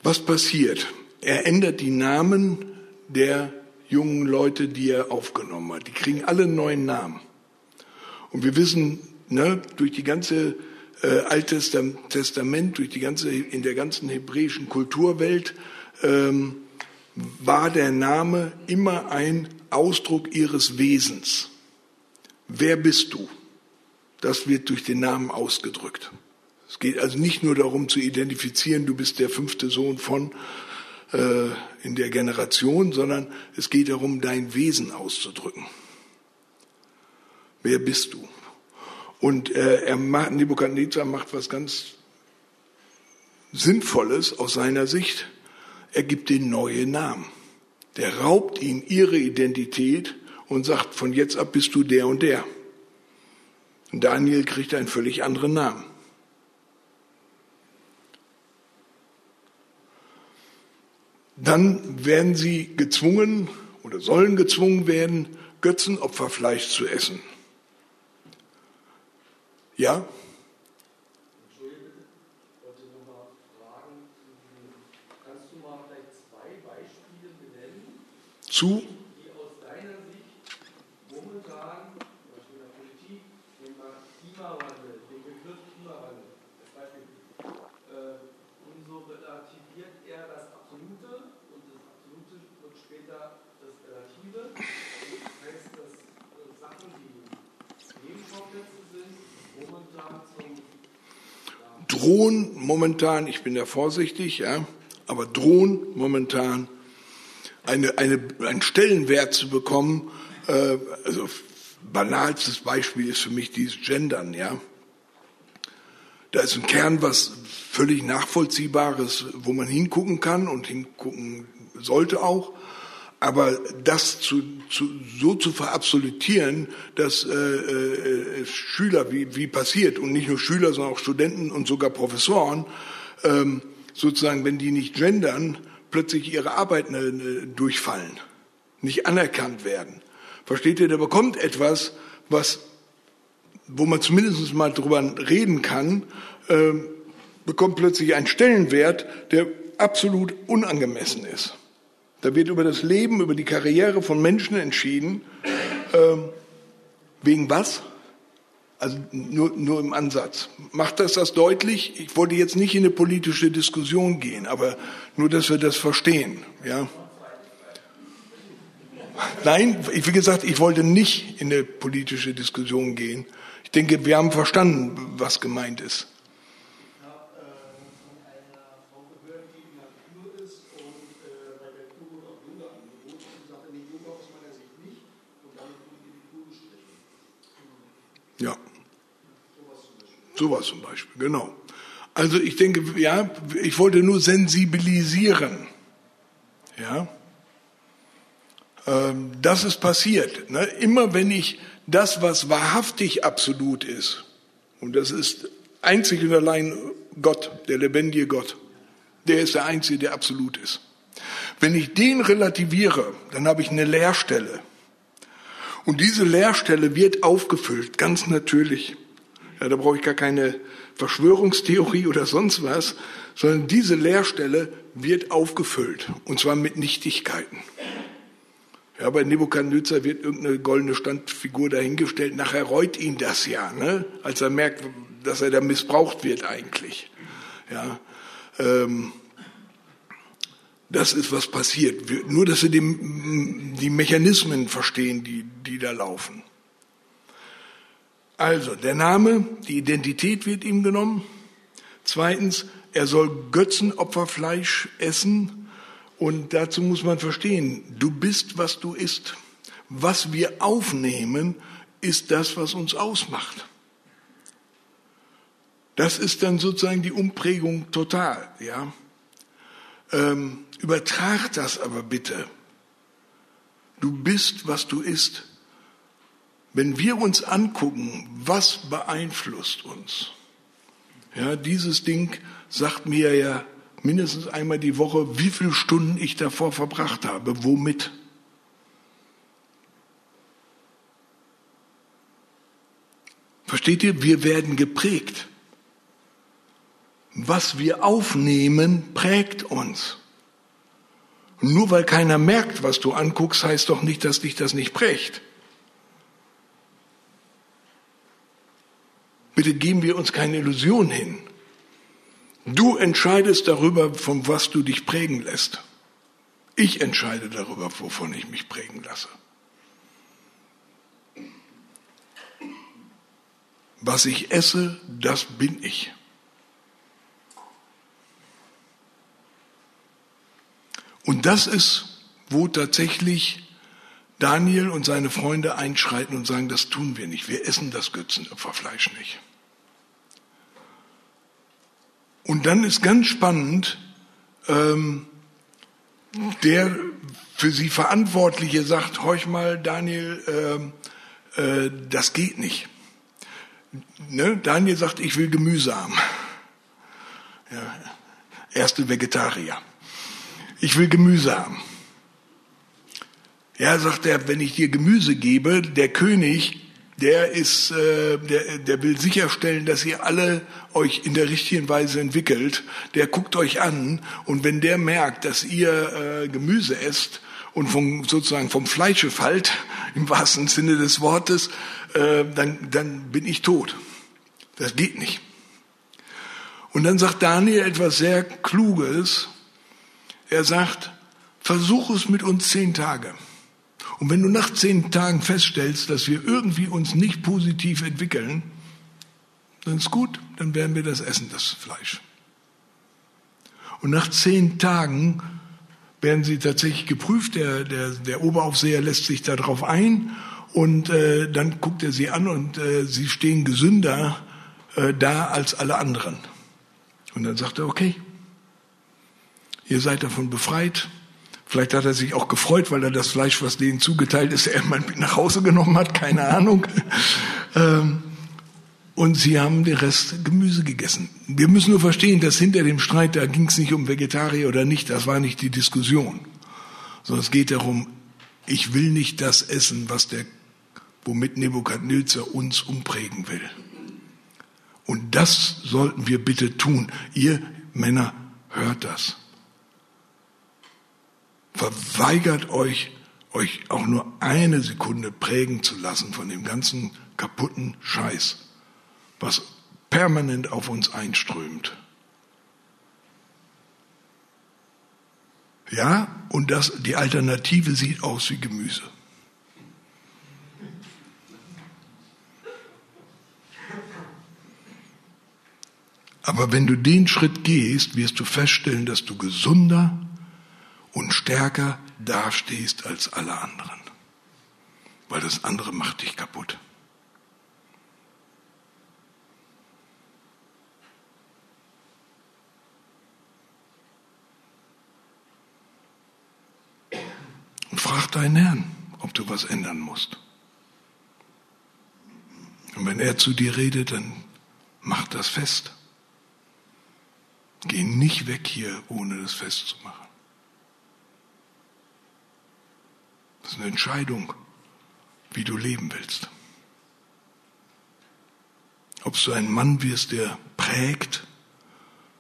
Was passiert? Er ändert die Namen der jungen Leute, die er aufgenommen hat. Die kriegen alle neuen Namen. Und wir wissen, ne, durch die ganze äh, Altes Testament, durch die ganze, in der ganzen hebräischen Kulturwelt, ähm, war der Name immer ein Ausdruck ihres Wesens. Wer bist du? Das wird durch den Namen ausgedrückt. Es geht also nicht nur darum zu identifizieren, du bist der fünfte Sohn von äh, in der Generation, sondern es geht darum, dein Wesen auszudrücken. Wer bist du? Und äh, er macht, Nebukadnezar macht was ganz Sinnvolles aus seiner Sicht. Er gibt den neue Namen. Der raubt ihnen ihre Identität und sagt, von jetzt ab bist du der und der. Und Daniel kriegt einen völlig anderen Namen. dann werden sie gezwungen oder sollen gezwungen werden, Götzenopferfleisch zu essen. Ja? Zu? drohen momentan, ich bin ja vorsichtig, ja, aber drohen momentan eine, eine, einen Stellenwert zu bekommen. Äh, also banalstes Beispiel ist für mich dieses Gendern, ja. Da ist ein Kern, was völlig nachvollziehbares, wo man hingucken kann und hingucken sollte auch. Aber das zu, zu, so zu verabsolutieren, dass äh, äh, Schüler, wie, wie passiert, und nicht nur Schüler, sondern auch Studenten und sogar Professoren, ähm, sozusagen, wenn die nicht gendern, plötzlich ihre Arbeiten äh, durchfallen, nicht anerkannt werden. Versteht ihr, da bekommt etwas, was, wo man zumindest mal drüber reden kann, äh, bekommt plötzlich einen Stellenwert, der absolut unangemessen ist. Da wird über das Leben, über die Karriere von Menschen entschieden. Ähm, wegen was? Also nur, nur im Ansatz. Macht das das deutlich? Ich wollte jetzt nicht in eine politische Diskussion gehen, aber nur, dass wir das verstehen. Ja. Nein, wie gesagt, ich wollte nicht in eine politische Diskussion gehen. Ich denke, wir haben verstanden, was gemeint ist. Ja. Sowas zum Beispiel, genau. Also ich denke, ja, ich wollte nur sensibilisieren. Ja. Ähm, das ist passiert. Ne? Immer wenn ich das, was wahrhaftig absolut ist, und das ist einzig und allein Gott, der lebendige Gott, der ist der Einzige, der absolut ist. Wenn ich den relativiere, dann habe ich eine Leerstelle. Und diese Leerstelle wird aufgefüllt, ganz natürlich. Ja, da brauche ich gar keine Verschwörungstheorie oder sonst was, sondern diese Leerstelle wird aufgefüllt. Und zwar mit Nichtigkeiten. Ja, bei Nebukadnezar wird irgendeine goldene Standfigur dahingestellt. Nachher reut ihn das ja, ne? als er merkt, dass er da missbraucht wird eigentlich. Ja, ähm, das ist, was passiert. Nur, dass sie die, die Mechanismen verstehen, die, die da laufen. Also, der Name, die Identität wird ihm genommen. Zweitens, er soll Götzenopferfleisch essen. Und dazu muss man verstehen, du bist, was du isst. Was wir aufnehmen, ist das, was uns ausmacht. Das ist dann sozusagen die Umprägung total, ja. Ähm, übertrag das aber bitte. Du bist, was du isst. Wenn wir uns angucken, was beeinflusst uns? Ja, dieses Ding sagt mir ja mindestens einmal die Woche, wie viele Stunden ich davor verbracht habe, womit. Versteht ihr? Wir werden geprägt. Was wir aufnehmen, prägt uns. Nur weil keiner merkt, was du anguckst, heißt doch nicht, dass dich das nicht prägt. Bitte geben wir uns keine Illusion hin. Du entscheidest darüber, von was du dich prägen lässt. Ich entscheide darüber, wovon ich mich prägen lasse. Was ich esse, das bin ich. Und das ist, wo tatsächlich Daniel und seine Freunde einschreiten und sagen, das tun wir nicht. Wir essen das Götzenopferfleisch nicht. Und dann ist ganz spannend, ähm, der für sie Verantwortliche sagt, horch mal, Daniel, äh, äh, das geht nicht. Ne? Daniel sagt, ich will Gemüse haben. Ja, erste Vegetarier. Ich will Gemüse haben. Ja, sagt er, wenn ich dir Gemüse gebe, der König, der ist, äh, der, der will sicherstellen, dass ihr alle euch in der richtigen Weise entwickelt. Der guckt euch an und wenn der merkt, dass ihr äh, Gemüse esst und vom, sozusagen vom Fleische fallt, im wahrsten Sinne des Wortes, äh, dann, dann bin ich tot. Das geht nicht. Und dann sagt Daniel etwas sehr Kluges. Er sagt, versuch es mit uns zehn Tage. Und wenn du nach zehn Tagen feststellst, dass wir irgendwie uns nicht positiv entwickeln, dann ist gut, dann werden wir das essen, das Fleisch. Und nach zehn Tagen werden sie tatsächlich geprüft. Der, der, der Oberaufseher lässt sich darauf ein und äh, dann guckt er sie an und äh, sie stehen gesünder äh, da als alle anderen. Und dann sagt er, okay, ihr seid davon befreit, Vielleicht hat er sich auch gefreut, weil er das Fleisch, was denen zugeteilt ist, er mal mit nach Hause genommen hat, keine Ahnung. Ähm, und sie haben den Rest Gemüse gegessen. Wir müssen nur verstehen, dass hinter dem Streit, da ging es nicht um Vegetarier oder nicht, das war nicht die Diskussion. Sondern es geht darum, ich will nicht das essen, was der, womit Nebukadnezar uns umprägen will. Und das sollten wir bitte tun. Ihr Männer, hört das. Verweigert euch, euch auch nur eine Sekunde prägen zu lassen von dem ganzen kaputten Scheiß, was permanent auf uns einströmt. Ja, und das, die Alternative sieht aus wie Gemüse. Aber wenn du den Schritt gehst, wirst du feststellen, dass du gesunder, und stärker dastehst als alle anderen. Weil das andere macht dich kaputt. Und frag deinen Herrn, ob du was ändern musst. Und wenn er zu dir redet, dann mach das fest. Geh nicht weg hier, ohne das festzumachen. Das ist eine Entscheidung, wie du leben willst. Ob du ein Mann wirst, der prägt,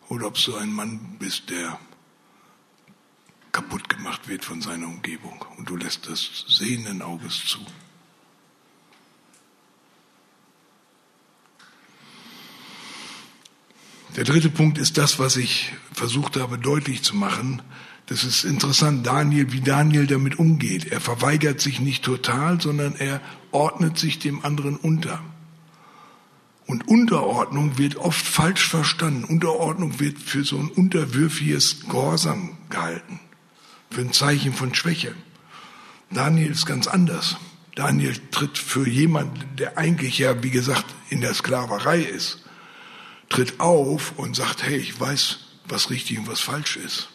oder ob du ein Mann bist, der kaputt gemacht wird von seiner Umgebung und du lässt das sehenden Auges zu. Der dritte Punkt ist das, was ich versucht habe deutlich zu machen. Das ist interessant, Daniel, wie Daniel damit umgeht. Er verweigert sich nicht total, sondern er ordnet sich dem anderen unter. Und Unterordnung wird oft falsch verstanden. Unterordnung wird für so ein unterwürfiges Gehorsam gehalten, für ein Zeichen von Schwäche. Daniel ist ganz anders. Daniel tritt für jemanden, der eigentlich ja, wie gesagt, in der Sklaverei ist, tritt auf und sagt, hey, ich weiß, was richtig und was falsch ist.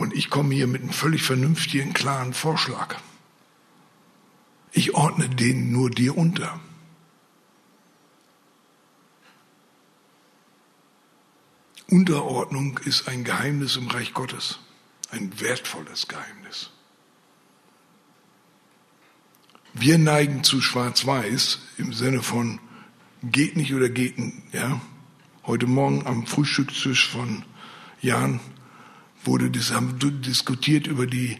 Und ich komme hier mit einem völlig vernünftigen, klaren Vorschlag. Ich ordne den nur dir unter. Unterordnung ist ein Geheimnis im Reich Gottes, ein wertvolles Geheimnis. Wir neigen zu Schwarz-Weiß im Sinne von geht nicht oder geht, ja. Heute Morgen am Frühstückstisch von Jan wurde diskutiert über die,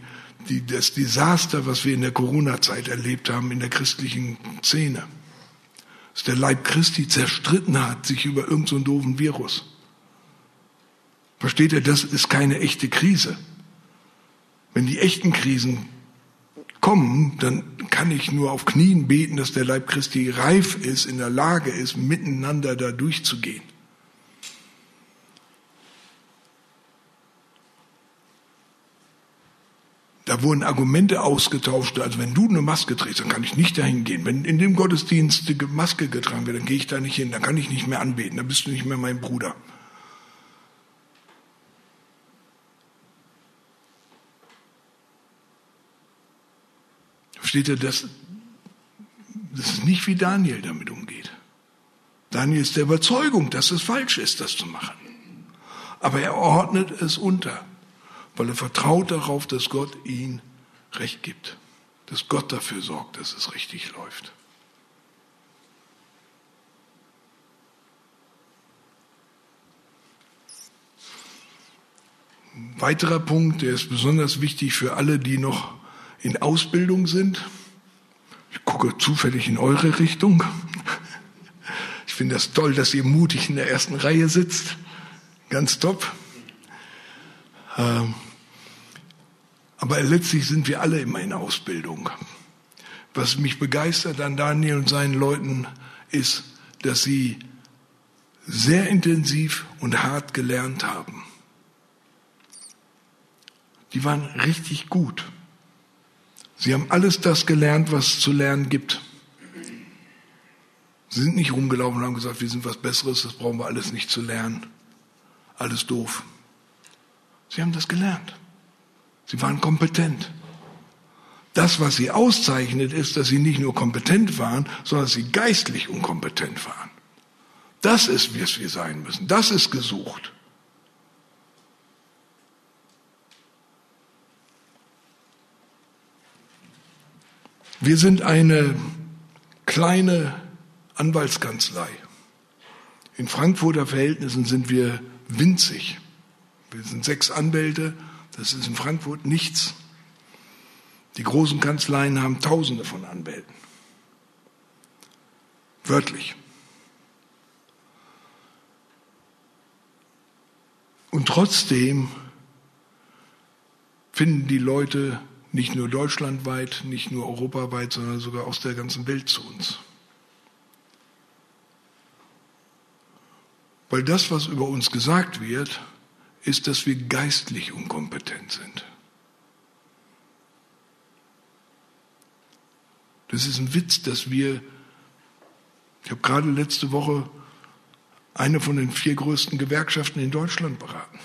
die, das Desaster, was wir in der Corona-Zeit erlebt haben in der christlichen Szene. Dass der Leib Christi zerstritten hat, sich über irgendeinen so doofen Virus. Versteht ihr, das ist keine echte Krise. Wenn die echten Krisen kommen, dann kann ich nur auf Knien beten, dass der Leib Christi reif ist, in der Lage ist, miteinander da durchzugehen. Da wurden Argumente ausgetauscht, also wenn du eine Maske trägst, dann kann ich nicht dahin gehen. Wenn in dem Gottesdienst die Maske getragen wird, dann gehe ich da nicht hin, dann kann ich nicht mehr anbeten, dann bist du nicht mehr mein Bruder. Versteht ihr, das, das ist nicht wie Daniel damit umgeht. Daniel ist der Überzeugung, dass es falsch ist, das zu machen. Aber er ordnet es unter, weil er vertraut darauf, dass Gott ihm Recht gibt, dass Gott dafür sorgt, dass es richtig läuft. Ein weiterer Punkt, der ist besonders wichtig für alle, die noch in Ausbildung sind. Ich gucke zufällig in eure Richtung. Ich finde das toll, dass ihr mutig in der ersten Reihe sitzt. Ganz top. Ähm, aber letztlich sind wir alle immer in Ausbildung. Was mich begeistert an Daniel und seinen Leuten ist, dass sie sehr intensiv und hart gelernt haben. Die waren richtig gut. Sie haben alles das gelernt, was es zu lernen gibt. Sie sind nicht rumgelaufen und haben gesagt, wir sind was Besseres, das brauchen wir alles nicht zu lernen. Alles doof. Sie haben das gelernt. Sie waren kompetent. Das, was sie auszeichnet, ist, dass sie nicht nur kompetent waren, sondern dass sie geistlich unkompetent waren. Das ist, wie es wir sein müssen. Das ist gesucht. Wir sind eine kleine Anwaltskanzlei. In Frankfurter Verhältnissen sind wir winzig. Wir sind sechs Anwälte, das ist in Frankfurt nichts. Die großen Kanzleien haben Tausende von Anwälten. Wörtlich. Und trotzdem finden die Leute nicht nur deutschlandweit, nicht nur europaweit, sondern sogar aus der ganzen Welt zu uns. Weil das, was über uns gesagt wird, ist, dass wir geistlich unkompetent sind. Das ist ein Witz, dass wir, ich habe gerade letzte Woche eine von den vier größten Gewerkschaften in Deutschland beraten.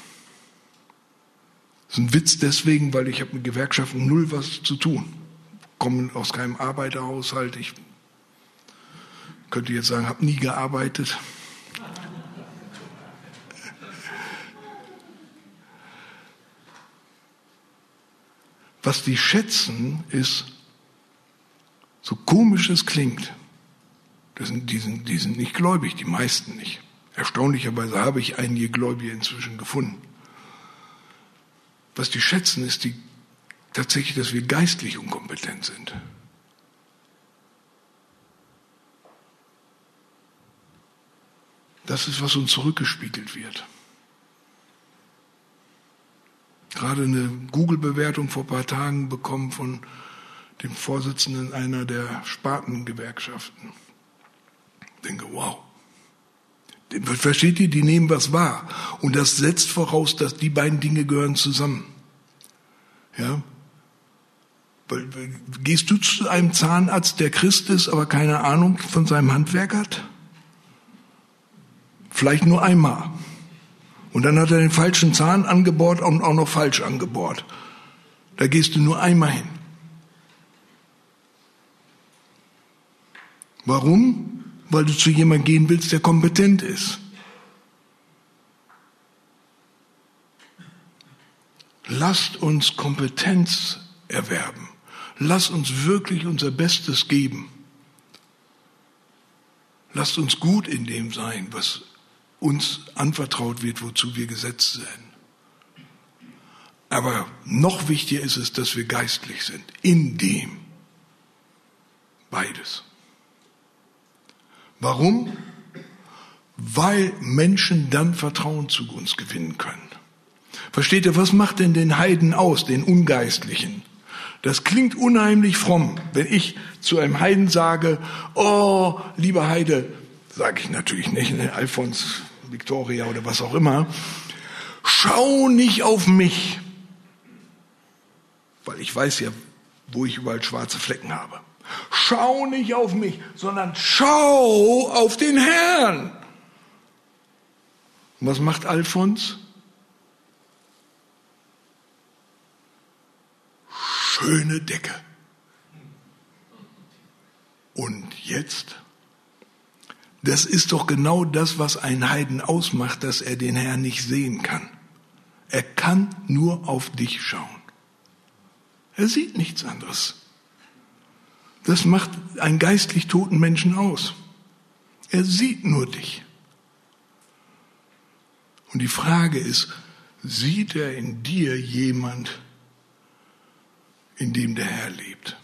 Das ist ein Witz deswegen, weil ich habe mit Gewerkschaften null was zu tun. Komme aus keinem Arbeiterhaushalt. Ich könnte jetzt sagen, habe nie gearbeitet. Was die schätzen, ist, so komisch es klingt, das sind, die, sind, die sind nicht gläubig, die meisten nicht. Erstaunlicherweise habe ich einige Gläubige inzwischen gefunden. Was die schätzen, ist die, tatsächlich, dass wir geistlich unkompetent sind. Das ist, was uns zurückgespiegelt wird. Gerade eine Google-Bewertung vor ein paar Tagen bekommen von dem Vorsitzenden einer der Spartengewerkschaften. Ich denke, wow. Versteht ihr, die nehmen was wahr. Und das setzt voraus, dass die beiden Dinge gehören zusammen. Ja? Gehst du zu einem Zahnarzt, der Christ ist, aber keine Ahnung von seinem Handwerk hat? Vielleicht nur einmal. Und dann hat er den falschen Zahn angebohrt und auch noch falsch angebohrt. Da gehst du nur einmal hin. Warum? Weil du zu jemandem gehen willst, der kompetent ist. Lasst uns Kompetenz erwerben. Lasst uns wirklich unser Bestes geben. Lasst uns gut in dem sein, was uns anvertraut wird, wozu wir gesetzt sind. Aber noch wichtiger ist es, dass wir geistlich sind. In dem. Beides. Warum? Weil Menschen dann Vertrauen zu uns gewinnen können. Versteht ihr, was macht denn den Heiden aus, den Ungeistlichen? Das klingt unheimlich fromm, wenn ich zu einem Heiden sage, oh, lieber Heide, sage ich natürlich nicht, ne, Alfons, Victoria oder was auch immer, schau nicht auf mich, weil ich weiß ja, wo ich überall schwarze Flecken habe. Schau nicht auf mich, sondern schau auf den Herrn. Und was macht Alfons? Schöne Decke. Und jetzt? Das ist doch genau das, was ein Heiden ausmacht, dass er den Herrn nicht sehen kann. Er kann nur auf dich schauen. Er sieht nichts anderes. Das macht einen geistlich toten Menschen aus. Er sieht nur dich. Und die Frage ist, sieht er in dir jemand, in dem der Herr lebt?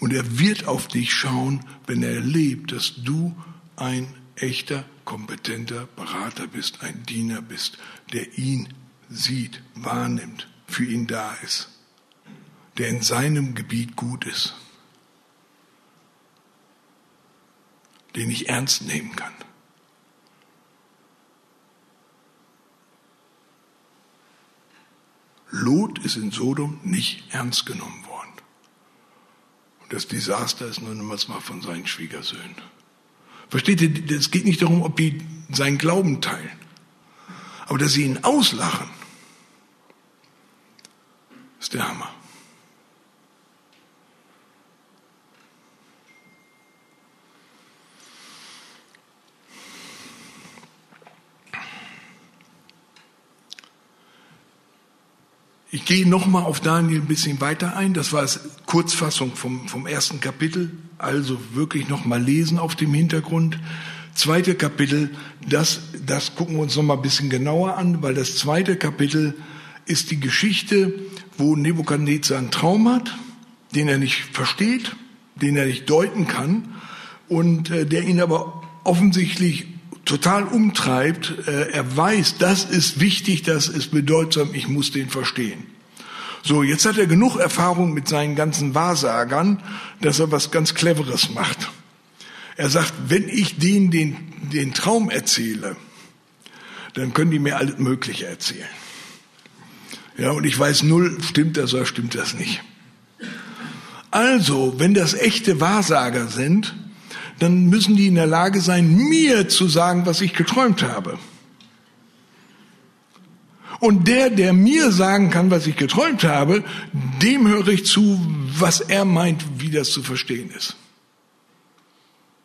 Und er wird auf dich schauen, wenn er erlebt, dass du ein echter, kompetenter Berater bist, ein Diener bist, der ihn sieht, wahrnimmt, für ihn da ist, der in seinem Gebiet gut ist, den ich ernst nehmen kann. Lot ist in Sodom nicht ernst genommen. Das Desaster ist nur niemals mal von seinen Schwiegersöhnen. Versteht ihr, es geht nicht darum, ob die seinen Glauben teilen, aber dass sie ihn auslachen, ist der Hammer. Ich gehe nochmal auf Daniel ein bisschen weiter ein. Das war es Kurzfassung vom, vom ersten Kapitel. Also wirklich nochmal lesen auf dem Hintergrund. Zweite Kapitel, das, das gucken wir uns nochmal ein bisschen genauer an, weil das zweite Kapitel ist die Geschichte, wo Nebukadnezar einen Traum hat, den er nicht versteht, den er nicht deuten kann und äh, der ihn aber offensichtlich total umtreibt. Äh, er weiß, das ist wichtig, das ist bedeutsam, ich muss den verstehen. So, jetzt hat er genug Erfahrung mit seinen ganzen Wahrsagern, dass er was ganz Cleveres macht. Er sagt, wenn ich denen den, den Traum erzähle, dann können die mir alles Mögliche erzählen. Ja, und ich weiß null, stimmt das oder stimmt das nicht. Also, wenn das echte Wahrsager sind, dann müssen die in der Lage sein, mir zu sagen, was ich geträumt habe. Und der, der mir sagen kann, was ich geträumt habe, dem höre ich zu, was er meint, wie das zu verstehen ist.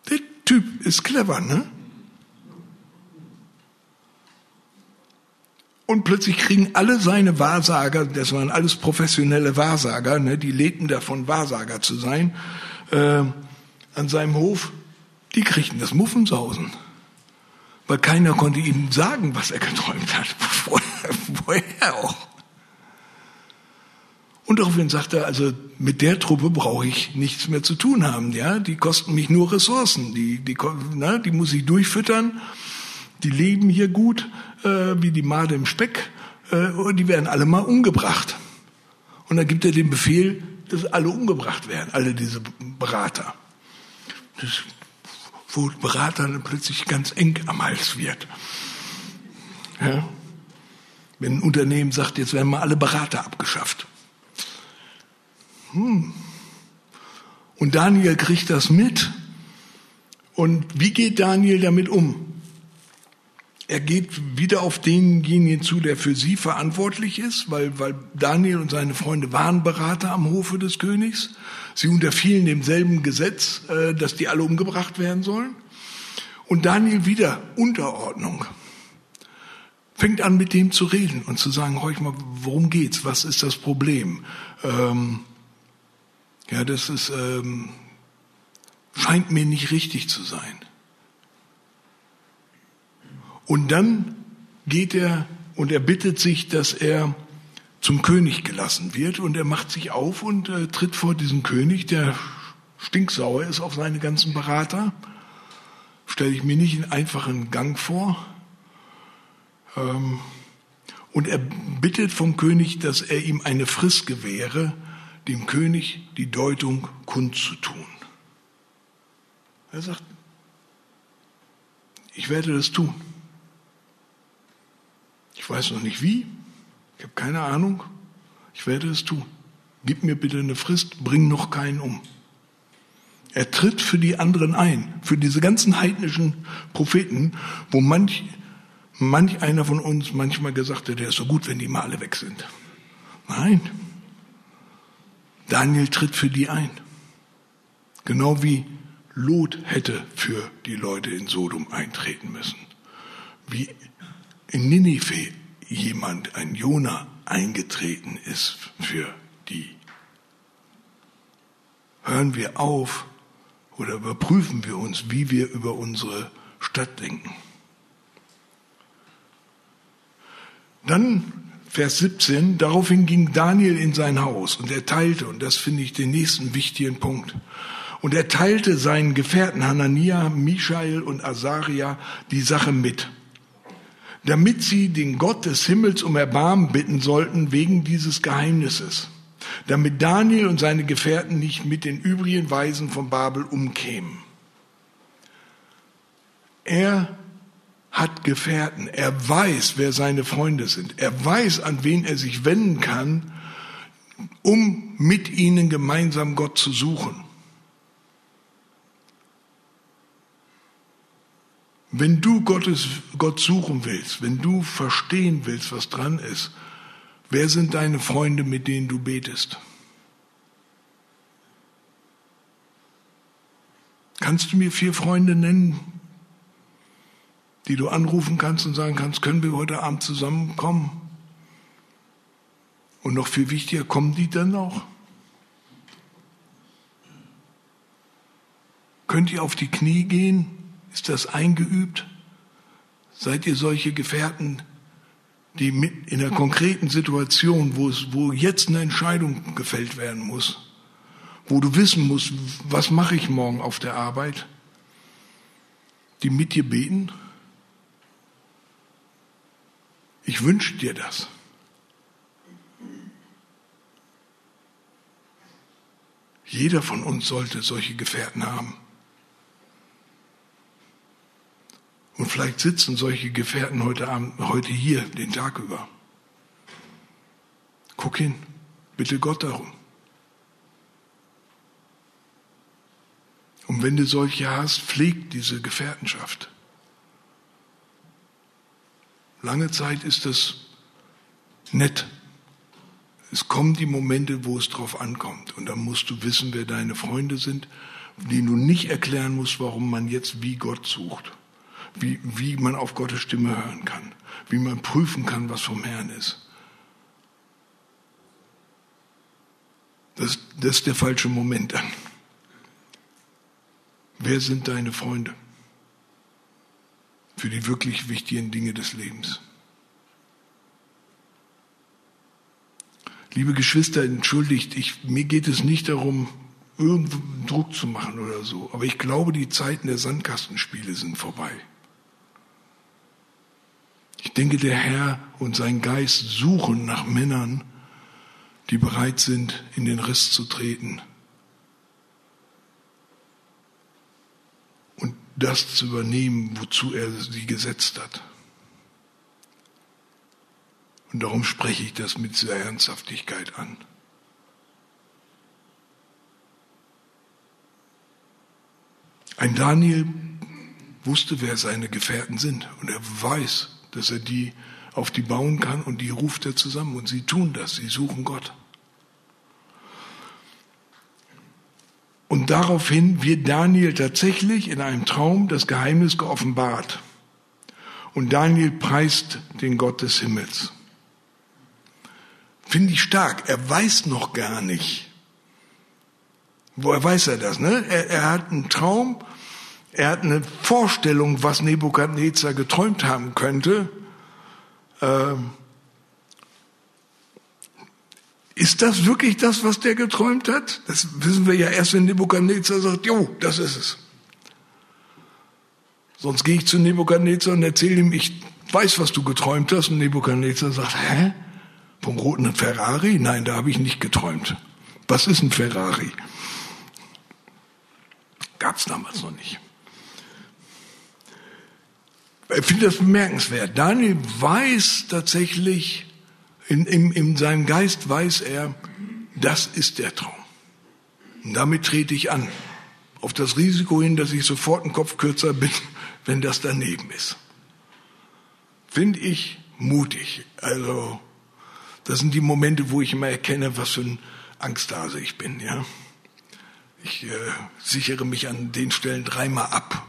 Der Typ ist clever, ne? Und plötzlich kriegen alle seine Wahrsager, das waren alles professionelle Wahrsager, ne, die lebten davon, Wahrsager zu sein, äh, an seinem Hof, die kriegten das Muffensausen. Weil keiner konnte ihm sagen, was er geträumt hat. Woher auch? Und daraufhin sagte er, also mit der Truppe brauche ich nichts mehr zu tun haben. Ja, die kosten mich nur Ressourcen. Die, die, na, die muss ich durchfüttern. Die leben hier gut äh, wie die Made im Speck äh, die werden alle mal umgebracht. Und dann gibt er den Befehl, dass alle umgebracht werden, alle diese Berater. Das, wo Berater dann plötzlich ganz eng am Hals wird. Ja? Wenn ein Unternehmen sagt, jetzt werden mal alle Berater abgeschafft. Hm. Und Daniel kriegt das mit. Und wie geht Daniel damit um? Er geht wieder auf denjenigen zu, der für sie verantwortlich ist, weil, weil Daniel und seine Freunde waren Berater am Hofe des Königs. Sie unterfielen demselben Gesetz, äh, dass die alle umgebracht werden sollen. Und Daniel wieder Unterordnung. Fängt an, mit dem zu reden und zu sagen, horch mal, worum geht's? Was ist das Problem? Ähm, ja, das ist, ähm, scheint mir nicht richtig zu sein. Und dann geht er und er bittet sich, dass er zum König gelassen wird und er macht sich auf und äh, tritt vor diesen König, der stinksauer ist auf seine ganzen Berater. Stelle ich mir nicht einen einfachen Gang vor. Ähm, und er bittet vom König, dass er ihm eine Frist gewähre, dem König die Deutung kundzutun. Er sagt, ich werde das tun. Ich weiß noch nicht wie, ich habe keine Ahnung, ich werde es tun. Gib mir bitte eine Frist, bring noch keinen um. Er tritt für die anderen ein, für diese ganzen heidnischen Propheten, wo manch, manch einer von uns manchmal gesagt hat, der ist so gut, wenn die mal alle weg sind. Nein. Daniel tritt für die ein. Genau wie Lot hätte für die Leute in Sodom eintreten müssen. Wie in Ninive jemand, ein Jona, eingetreten ist für die. Hören wir auf oder überprüfen wir uns, wie wir über unsere Stadt denken. Dann Vers 17, daraufhin ging Daniel in sein Haus und er teilte, und das finde ich den nächsten wichtigen Punkt, und er teilte seinen Gefährten Hanania, Michael und Asaria die Sache mit damit sie den Gott des Himmels um Erbarmen bitten sollten wegen dieses Geheimnisses, damit Daniel und seine Gefährten nicht mit den übrigen Weisen von Babel umkämen. Er hat Gefährten, er weiß, wer seine Freunde sind, er weiß, an wen er sich wenden kann, um mit ihnen gemeinsam Gott zu suchen. Wenn du Gottes, Gott suchen willst, wenn du verstehen willst, was dran ist, wer sind deine Freunde, mit denen du betest? Kannst du mir vier Freunde nennen, die du anrufen kannst und sagen kannst, können wir heute Abend zusammenkommen? Und noch viel wichtiger, kommen die dann auch? Könnt ihr auf die Knie gehen? Ist das eingeübt? Seid ihr solche Gefährten, die mit in einer konkreten Situation, wo es, wo jetzt eine Entscheidung gefällt werden muss, wo du wissen musst, was mache ich morgen auf der Arbeit, die mit dir beten? Ich wünsche dir das. Jeder von uns sollte solche Gefährten haben. Und vielleicht sitzen solche Gefährten heute Abend, heute hier, den Tag über. Guck hin, bitte Gott darum. Und wenn du solche hast, pflegt diese Gefährtenschaft. Lange Zeit ist das nett. Es kommen die Momente, wo es drauf ankommt. Und dann musst du wissen, wer deine Freunde sind, denen du nicht erklären musst, warum man jetzt wie Gott sucht. Wie, wie man auf Gottes Stimme hören kann. Wie man prüfen kann, was vom Herrn ist. Das, das ist der falsche Moment dann. Wer sind deine Freunde? Für die wirklich wichtigen Dinge des Lebens. Liebe Geschwister, entschuldigt, ich, mir geht es nicht darum, irgendeinen Druck zu machen oder so. Aber ich glaube, die Zeiten der Sandkastenspiele sind vorbei. Ich denke, der Herr und sein Geist suchen nach Männern, die bereit sind, in den Riss zu treten und das zu übernehmen, wozu er sie gesetzt hat. Und darum spreche ich das mit dieser Ernsthaftigkeit an. Ein Daniel wusste, wer seine Gefährten sind. Und er weiß, dass er die auf die bauen kann und die ruft er zusammen. Und sie tun das, sie suchen Gott. Und daraufhin wird Daniel tatsächlich in einem Traum das Geheimnis geoffenbart. Und Daniel preist den Gott des Himmels. Finde ich stark. Er weiß noch gar nicht. Woher weiß er das? Ne? Er, er hat einen Traum, er hat eine Vorstellung, was Nebukadnezar geträumt haben könnte. Ähm, ist das wirklich das, was der geträumt hat? Das wissen wir ja erst, wenn Nebukadnezar sagt, jo, das ist es. Sonst gehe ich zu Nebukadnezar und erzähle ihm, ich weiß, was du geträumt hast. Und Nebukadnezar sagt, hä? Vom roten Ferrari? Nein, da habe ich nicht geträumt. Was ist ein Ferrari? Gab es damals noch nicht. Ich finde das bemerkenswert. Daniel weiß tatsächlich, in, in, in seinem Geist weiß er, das ist der Traum. Und damit trete ich an. Auf das Risiko hin, dass ich sofort ein Kopf kürzer bin, wenn das daneben ist. Finde ich mutig. Also, das sind die Momente, wo ich immer erkenne, was für ein Angsthase ich bin, ja. Ich äh, sichere mich an den Stellen dreimal ab.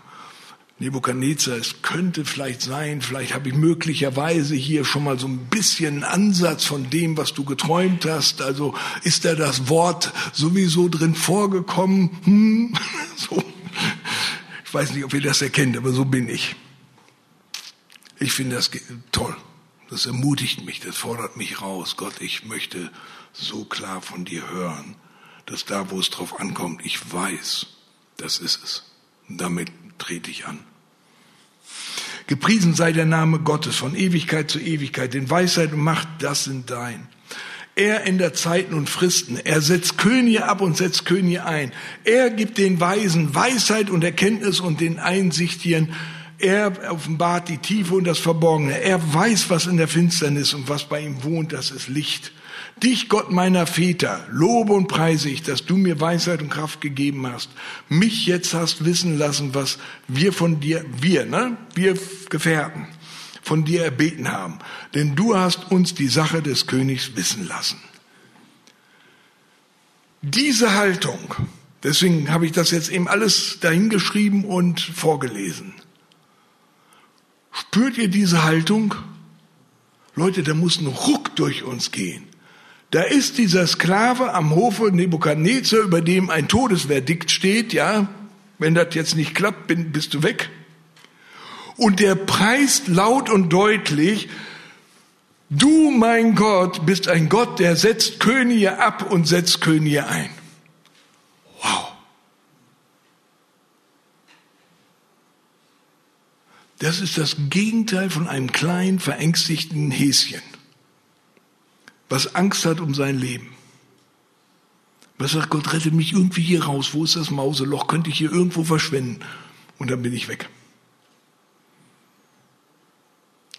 Nebukadnezar, es könnte vielleicht sein, vielleicht habe ich möglicherweise hier schon mal so ein bisschen einen Ansatz von dem, was du geträumt hast. Also ist da das Wort sowieso drin vorgekommen? Hm? So. Ich weiß nicht, ob ihr das erkennt, aber so bin ich. Ich finde das toll. Das ermutigt mich, das fordert mich raus. Gott, ich möchte so klar von dir hören, dass da, wo es drauf ankommt, ich weiß, das ist es. Damit trete ich an. Gepriesen sei der Name Gottes von Ewigkeit zu Ewigkeit, denn Weisheit und Macht, das sind dein. Er ändert Zeiten und Fristen. Er setzt Könige ab und setzt Könige ein. Er gibt den Weisen Weisheit und Erkenntnis und den Einsichtigen er offenbart die Tiefe und das Verborgene. Er weiß, was in der Finsternis und was bei ihm wohnt, das ist Licht. Dich, Gott meiner Väter, lobe und preise ich, dass du mir Weisheit und Kraft gegeben hast. Mich jetzt hast wissen lassen, was wir von dir, wir, ne, wir Gefährten, von dir erbeten haben. Denn du hast uns die Sache des Königs wissen lassen. Diese Haltung, deswegen habe ich das jetzt eben alles dahingeschrieben und vorgelesen. Spürt ihr diese Haltung? Leute, da muss ein Ruck durch uns gehen. Da ist dieser Sklave am Hofe Nebukadnezar, über dem ein Todesverdikt steht, ja. Wenn das jetzt nicht klappt, bist du weg. Und der preist laut und deutlich, du, mein Gott, bist ein Gott, der setzt Könige ab und setzt Könige ein. Das ist das Gegenteil von einem kleinen, verängstigten Häschen, was Angst hat um sein Leben. Was sagt, Gott rette mich irgendwie hier raus. Wo ist das Mauseloch? Könnte ich hier irgendwo verschwinden? Und dann bin ich weg.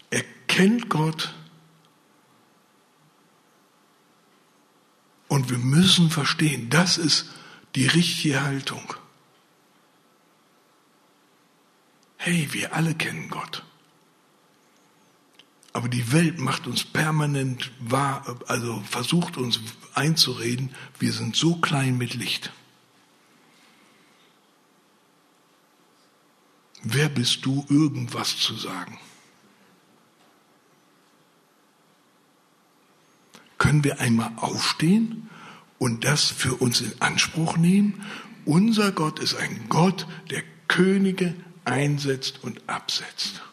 Er kennt Gott. Und wir müssen verstehen, das ist die richtige Haltung. Hey, wir alle kennen Gott. Aber die Welt macht uns permanent wahr, also versucht uns einzureden, wir sind so klein mit Licht. Wer bist du, irgendwas zu sagen? Können wir einmal aufstehen und das für uns in Anspruch nehmen? Unser Gott ist ein Gott, der Könige einsetzt und absetzt.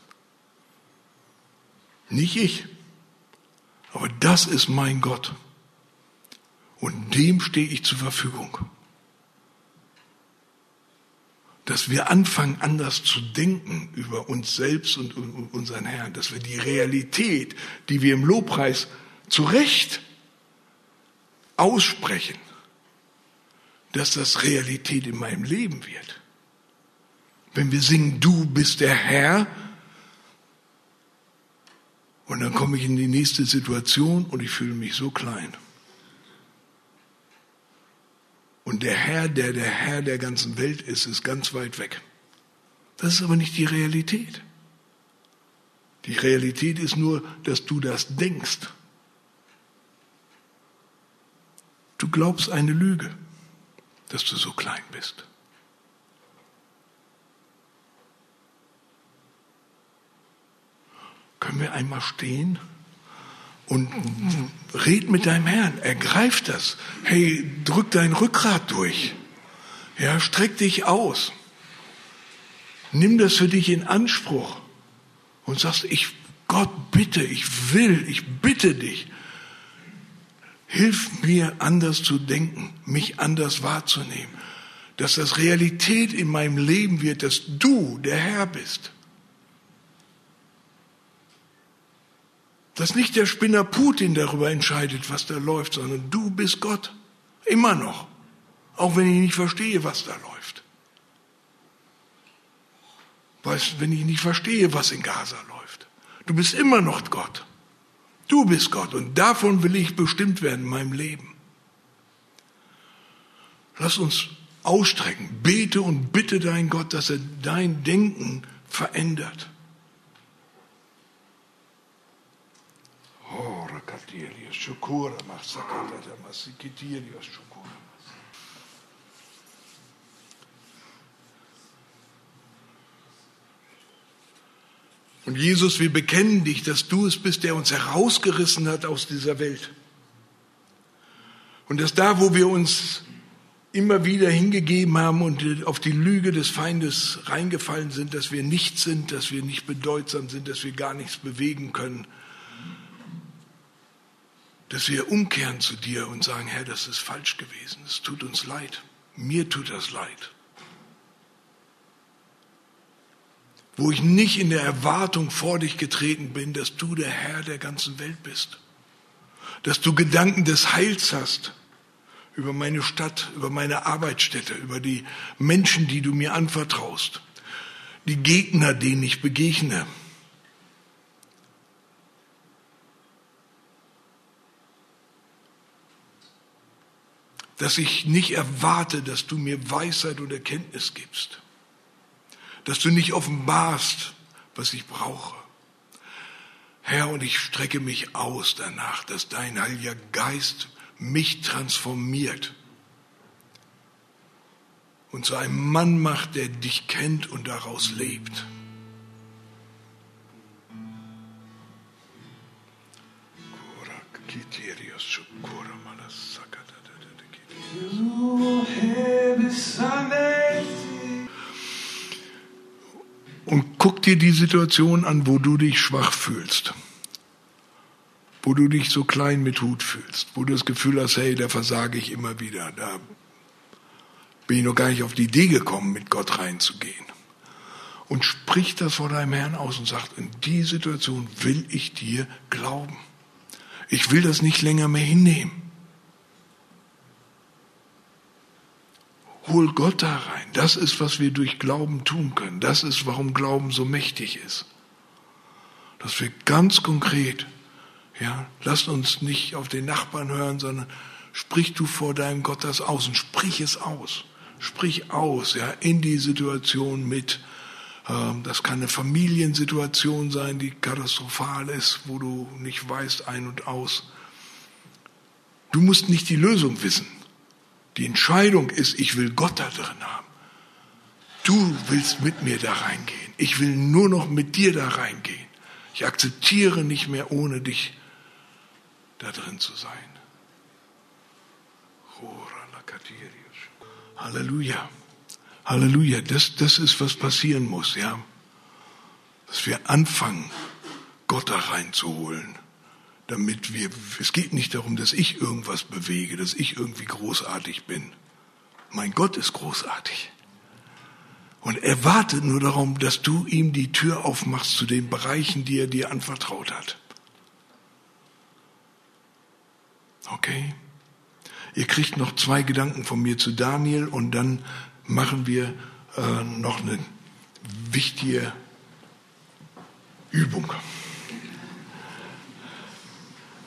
Nicht ich, aber das ist mein Gott. Und dem stehe ich zur Verfügung. Dass wir anfangen, anders zu denken über uns selbst und unseren Herrn, dass wir die Realität, die wir im Lobpreis zu Recht aussprechen, dass das Realität in meinem Leben wird. Wenn wir singen, du bist der Herr, und dann komme ich in die nächste Situation und ich fühle mich so klein. Und der Herr, der der Herr der ganzen Welt ist, ist ganz weit weg. Das ist aber nicht die Realität. Die Realität ist nur, dass du das denkst. Du glaubst eine Lüge, dass du so klein bist. Können wir einmal stehen und red mit deinem Herrn, ergreif das. Hey, drück dein Rückgrat durch. Ja, streck dich aus. Nimm das für dich in Anspruch und sagst, ich, Gott, bitte, ich will, ich bitte dich. Hilf mir anders zu denken, mich anders wahrzunehmen, dass das Realität in meinem Leben wird, dass du der Herr bist. Dass nicht der Spinner Putin darüber entscheidet, was da läuft, sondern du bist Gott. Immer noch. Auch wenn ich nicht verstehe, was da läuft. Weißt, wenn ich nicht verstehe, was in Gaza läuft. Du bist immer noch Gott. Du bist Gott und davon will ich bestimmt werden in meinem Leben. Lass uns ausstrecken. Bete und bitte dein Gott, dass er dein Denken verändert. Und Jesus, wir bekennen dich, dass du es bist, der uns herausgerissen hat aus dieser Welt. Und dass da, wo wir uns immer wieder hingegeben haben und auf die Lüge des Feindes reingefallen sind, dass wir nichts sind, dass wir nicht bedeutsam sind, dass wir gar nichts bewegen können, dass wir umkehren zu dir und sagen, Herr, das ist falsch gewesen, es tut uns leid, mir tut das leid. Wo ich nicht in der Erwartung vor dich getreten bin, dass du der Herr der ganzen Welt bist, dass du Gedanken des Heils hast über meine Stadt, über meine Arbeitsstätte, über die Menschen, die du mir anvertraust, die Gegner, denen ich begegne, dass ich nicht erwarte, dass du mir Weisheit und Erkenntnis gibst, dass du nicht offenbarst, was ich brauche. Herr, und ich strecke mich aus danach, dass dein Heiliger Geist mich transformiert und zu einem Mann macht, der dich kennt und daraus lebt. Und guck dir die Situation an, wo du dich schwach fühlst. Wo du dich so klein mit Hut fühlst. Wo du das Gefühl hast, hey, da versage ich immer wieder. Da bin ich noch gar nicht auf die Idee gekommen, mit Gott reinzugehen. Und sprich das vor deinem Herrn aus und sagt, in die Situation will ich dir glauben. Ich will das nicht länger mehr hinnehmen. Hol Gott da rein. Das ist, was wir durch Glauben tun können. Das ist, warum Glauben so mächtig ist. Dass wir ganz konkret, ja, lasst uns nicht auf den Nachbarn hören, sondern sprich du vor deinem Gott das aus und sprich es aus. Sprich aus, ja, in die Situation mit, Ähm, das kann eine Familiensituation sein, die katastrophal ist, wo du nicht weißt ein und aus. Du musst nicht die Lösung wissen. Die Entscheidung ist, ich will Gott da drin haben. Du willst mit mir da reingehen. Ich will nur noch mit dir da reingehen. Ich akzeptiere nicht mehr ohne dich da drin zu sein. Halleluja. Halleluja. Das, das ist, was passieren muss, ja. Dass wir anfangen, Gott da reinzuholen. Damit wir, es geht nicht darum, dass ich irgendwas bewege, dass ich irgendwie großartig bin. Mein Gott ist großartig. Und er wartet nur darum, dass du ihm die Tür aufmachst zu den Bereichen, die er dir anvertraut hat. Okay? Ihr kriegt noch zwei Gedanken von mir zu Daniel und dann machen wir äh, noch eine wichtige Übung.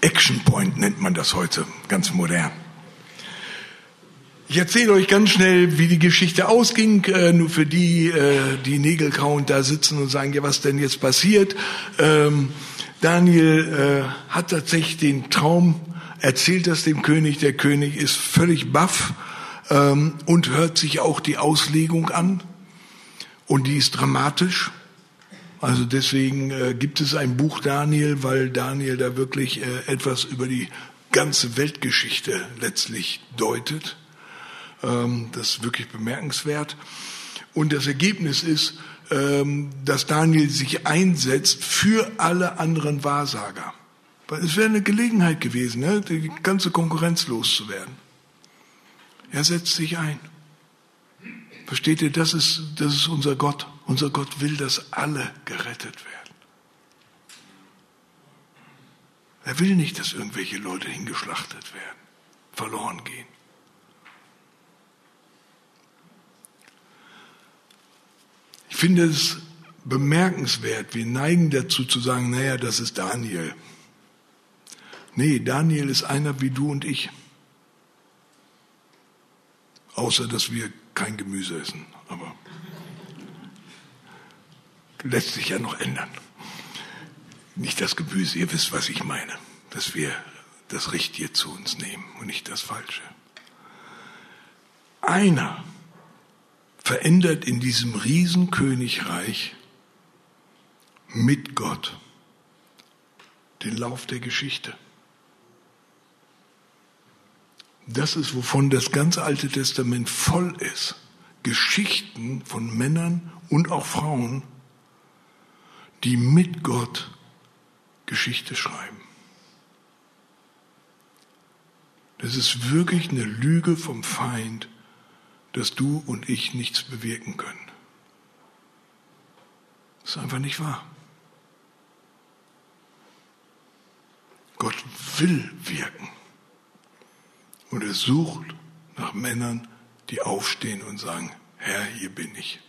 Action Point nennt man das heute, ganz modern. Ich erzähle euch ganz schnell, wie die Geschichte ausging, äh, nur für die, äh, die Nägelkauend da sitzen und sagen, ja, was denn jetzt passiert? Ähm, Daniel äh, hat tatsächlich den Traum erzählt das dem König. Der König ist völlig baff ähm, und hört sich auch die Auslegung an. Und die ist dramatisch. Also deswegen äh, gibt es ein Buch Daniel, weil Daniel da wirklich äh, etwas über die ganze Weltgeschichte letztlich deutet. Ähm, das ist wirklich bemerkenswert. Und das Ergebnis ist, ähm, dass Daniel sich einsetzt für alle anderen Wahrsager. Es wäre eine Gelegenheit gewesen, ne, die ganze Konkurrenz loszuwerden. Er setzt sich ein. Versteht ihr, das ist, das ist unser Gott. Unser Gott will, dass alle gerettet werden. Er will nicht, dass irgendwelche Leute hingeschlachtet werden, verloren gehen. Ich finde es bemerkenswert. Wir neigen dazu zu sagen, naja, das ist Daniel. Nee, Daniel ist einer wie du und ich. Außer, dass wir kein Gemüse essen. Aber lässt sich ja noch ändern. Nicht das Gemüse, ihr wisst, was ich meine. Dass wir das Richtige zu uns nehmen und nicht das Falsche. Einer verändert in diesem Riesenkönigreich mit Gott den Lauf der Geschichte. Das ist, wovon das ganze Alte Testament voll ist. Geschichten von Männern und auch Frauen, die mit Gott Geschichte schreiben. Das ist wirklich eine Lüge vom Feind, dass du und ich nichts bewirken können. Das ist einfach nicht wahr. Gott will wirken. Und er sucht nach Männern, die aufstehen und sagen, Herr, hier bin ich.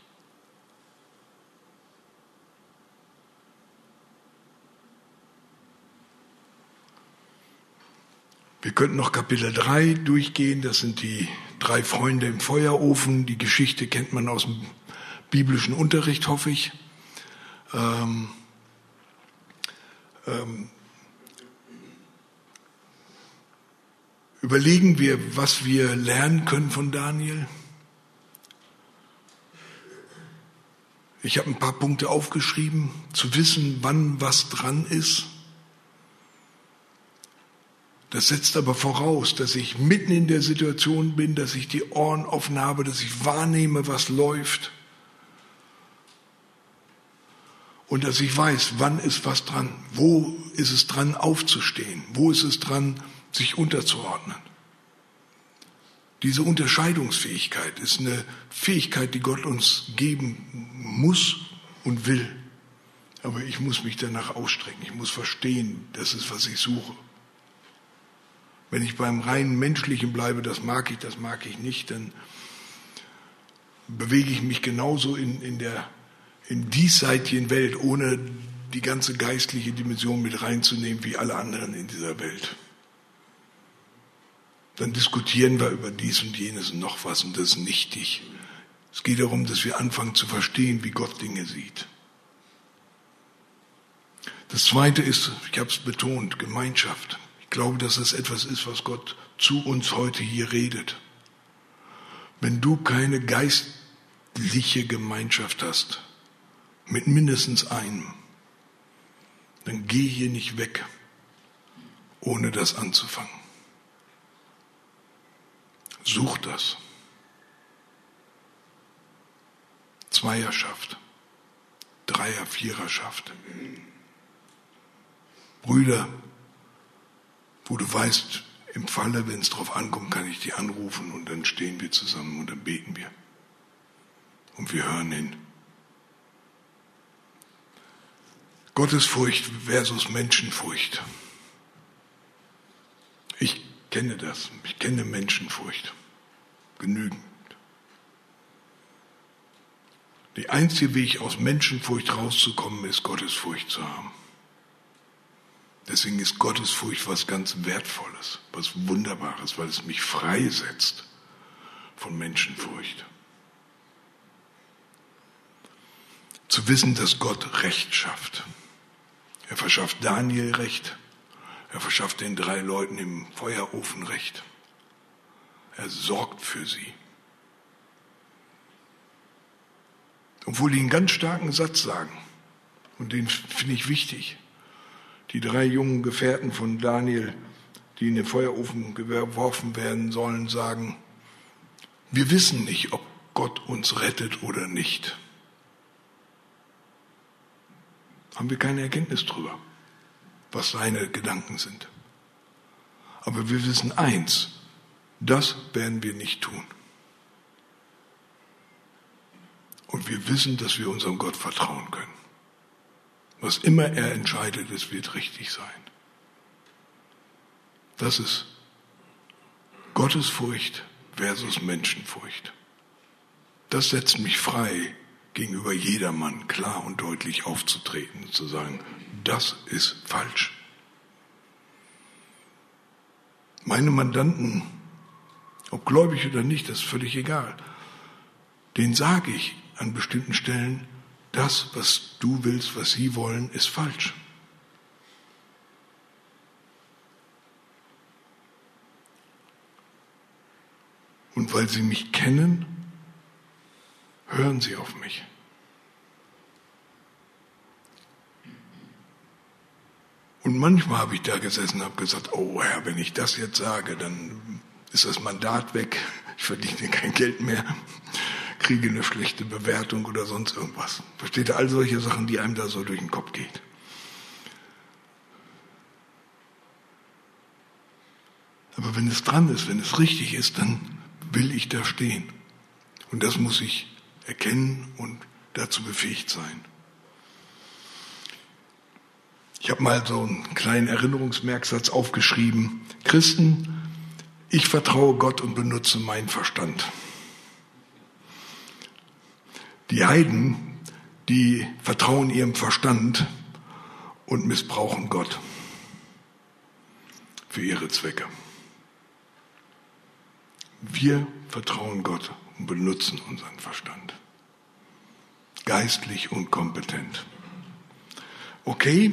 Wir könnten noch Kapitel 3 durchgehen, das sind die drei Freunde im Feuerofen. Die Geschichte kennt man aus dem biblischen Unterricht, hoffe ich. Ähm, ähm, Überlegen wir, was wir lernen können von Daniel. Ich habe ein paar Punkte aufgeschrieben, zu wissen, wann was dran ist. Das setzt aber voraus, dass ich mitten in der Situation bin, dass ich die Ohren offen habe, dass ich wahrnehme, was läuft. Und dass ich weiß, wann ist was dran, wo ist es dran aufzustehen, wo ist es dran sich unterzuordnen. Diese Unterscheidungsfähigkeit ist eine Fähigkeit, die Gott uns geben muss und will. Aber ich muss mich danach ausstrecken. Ich muss verstehen, das ist, was ich suche. Wenn ich beim rein menschlichen bleibe, das mag ich, das mag ich nicht, dann bewege ich mich genauso in, in der in diesseitigen Welt, ohne die ganze geistliche Dimension mit reinzunehmen, wie alle anderen in dieser Welt dann diskutieren wir über dies und jenes und noch was und das ist nichtig. Es geht darum, dass wir anfangen zu verstehen, wie Gott Dinge sieht. Das Zweite ist, ich habe es betont, Gemeinschaft. Ich glaube, dass es etwas ist, was Gott zu uns heute hier redet. Wenn du keine geistliche Gemeinschaft hast, mit mindestens einem, dann geh hier nicht weg, ohne das anzufangen. Such das. Zweierschaft, Dreier, Viererschaft. Brüder, wo du weißt, im Falle, wenn es drauf ankommt, kann ich die anrufen und dann stehen wir zusammen und dann beten wir. Und wir hören hin. Gottesfurcht versus Menschenfurcht. Ich kenne das. Ich kenne Menschenfurcht. Genügend. Der einzige Weg aus Menschenfurcht rauszukommen ist, Gottesfurcht zu haben. Deswegen ist Gottesfurcht was ganz Wertvolles, was Wunderbares, weil es mich freisetzt von Menschenfurcht. Zu wissen, dass Gott Recht schafft. Er verschafft Daniel Recht. Er verschafft den drei Leuten im Feuerofen Recht. Er sorgt für sie. Obwohl die einen ganz starken Satz sagen. Und den finde ich wichtig. Die drei jungen Gefährten von Daniel, die in den Feuerofen geworfen werden sollen, sagen, wir wissen nicht, ob Gott uns rettet oder nicht. haben wir keine Erkenntnis drüber, was seine Gedanken sind. Aber wir wissen eins, das werden wir nicht tun. Und wir wissen, dass wir unserem Gott vertrauen können. Was immer er entscheidet, es wird richtig sein. Das ist Gottesfurcht versus Menschenfurcht. Das setzt mich frei, gegenüber jedermann klar und deutlich aufzutreten und zu sagen, das ist falsch. Meine Mandanten, ob gläubig oder nicht, das ist völlig egal. Den sage ich an bestimmten Stellen, das, was du willst, was sie wollen, ist falsch. Und weil sie mich kennen, hören Sie auf mich. Und manchmal habe ich da gesessen und habe gesagt, oh Herr, wenn ich das jetzt sage, dann ist das Mandat weg, ich verdiene kein Geld mehr, kriege eine schlechte Bewertung oder sonst irgendwas. Versteht ihr all solche Sachen, die einem da so durch den Kopf geht? Aber wenn es dran ist, wenn es richtig ist, dann will ich da stehen. Und das muss ich erkennen und dazu befähigt sein. Ich habe mal so einen kleinen Erinnerungsmerksatz aufgeschrieben. Christen, ich vertraue Gott und benutze meinen Verstand. Die Heiden, die vertrauen ihrem Verstand und missbrauchen Gott für ihre Zwecke. Wir vertrauen Gott und benutzen unseren Verstand. Geistlich und kompetent. Okay?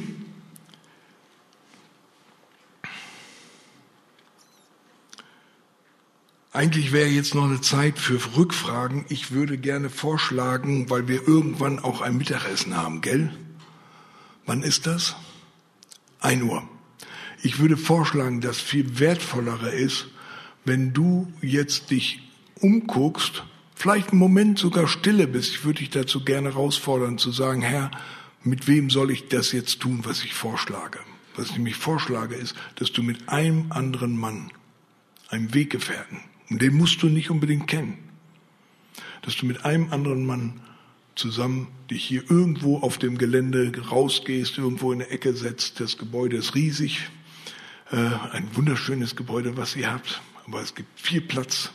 Eigentlich wäre jetzt noch eine Zeit für Rückfragen. Ich würde gerne vorschlagen, weil wir irgendwann auch ein Mittagessen haben, gell? Wann ist das? Ein Uhr. Ich würde vorschlagen, dass viel wertvollere ist, wenn du jetzt dich umguckst, vielleicht einen Moment sogar stille bist, ich würde dich dazu gerne herausfordern, zu sagen, Herr, mit wem soll ich das jetzt tun, was ich vorschlage? Was ich nämlich vorschlage, ist, dass du mit einem anderen Mann, einem Weggefährten, und den musst du nicht unbedingt kennen, dass du mit einem anderen Mann zusammen dich hier irgendwo auf dem Gelände rausgehst, irgendwo in der Ecke setzt. Das Gebäude ist riesig, äh, ein wunderschönes Gebäude, was ihr habt, aber es gibt viel Platz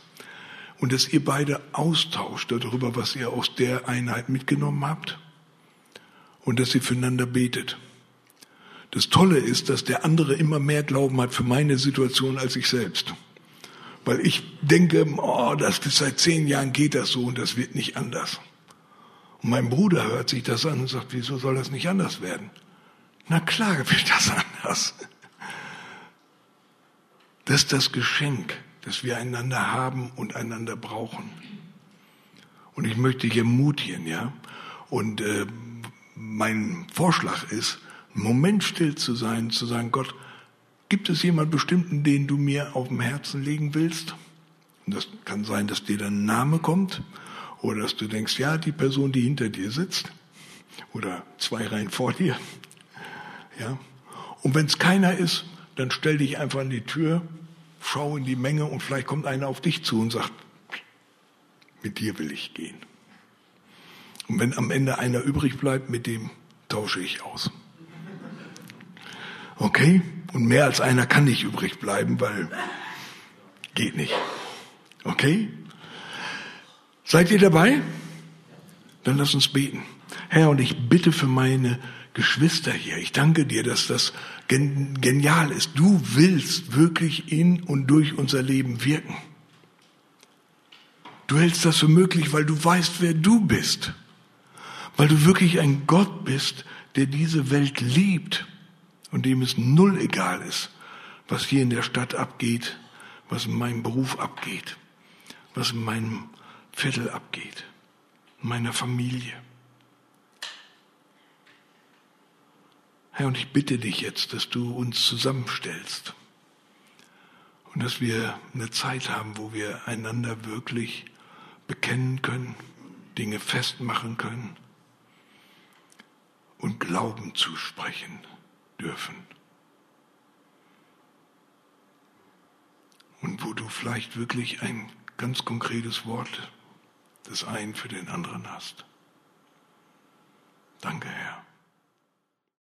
und dass ihr beide austauscht darüber, was ihr aus der Einheit mitgenommen habt und dass ihr füreinander betet. Das Tolle ist, dass der andere immer mehr Glauben hat für meine Situation als ich selbst. Weil ich denke, oh, das ist seit zehn Jahren geht das so und das wird nicht anders. Und mein Bruder hört sich das an und sagt, wieso soll das nicht anders werden? Na klar wird das anders. Das ist das Geschenk, das wir einander haben und einander brauchen. Und ich möchte dich ermutigen, ja. Und äh, mein Vorschlag ist, einen Moment still zu sein, zu sagen, Gott, gibt es jemand bestimmten, den du mir auf dem Herzen legen willst? Und das kann sein, dass dir dein Name kommt oder dass du denkst, ja, die Person, die hinter dir sitzt oder zwei Reihen vor dir. Ja. Und wenn es keiner ist, dann stell dich einfach an die Tür, schau in die Menge und vielleicht kommt einer auf dich zu und sagt, mit dir will ich gehen. Und wenn am Ende einer übrig bleibt, mit dem tausche ich aus. Okay? Und mehr als einer kann nicht übrig bleiben, weil geht nicht. Okay? Seid ihr dabei? Dann lass uns beten. Herr, und ich bitte für meine Geschwister hier. Ich danke dir, dass das genial ist. Du willst wirklich in und durch unser Leben wirken. Du hältst das für möglich, weil du weißt, wer du bist. Weil du wirklich ein Gott bist, der diese Welt liebt und dem es null egal ist, was hier in der Stadt abgeht, was in meinem Beruf abgeht, was in meinem Viertel abgeht, in meiner Familie. Herr, und ich bitte dich jetzt, dass du uns zusammenstellst und dass wir eine Zeit haben, wo wir einander wirklich bekennen können, Dinge festmachen können und Glauben zusprechen dürfen. Und wo du vielleicht wirklich ein ganz konkretes Wort des einen für den anderen hast. Danke, Herr.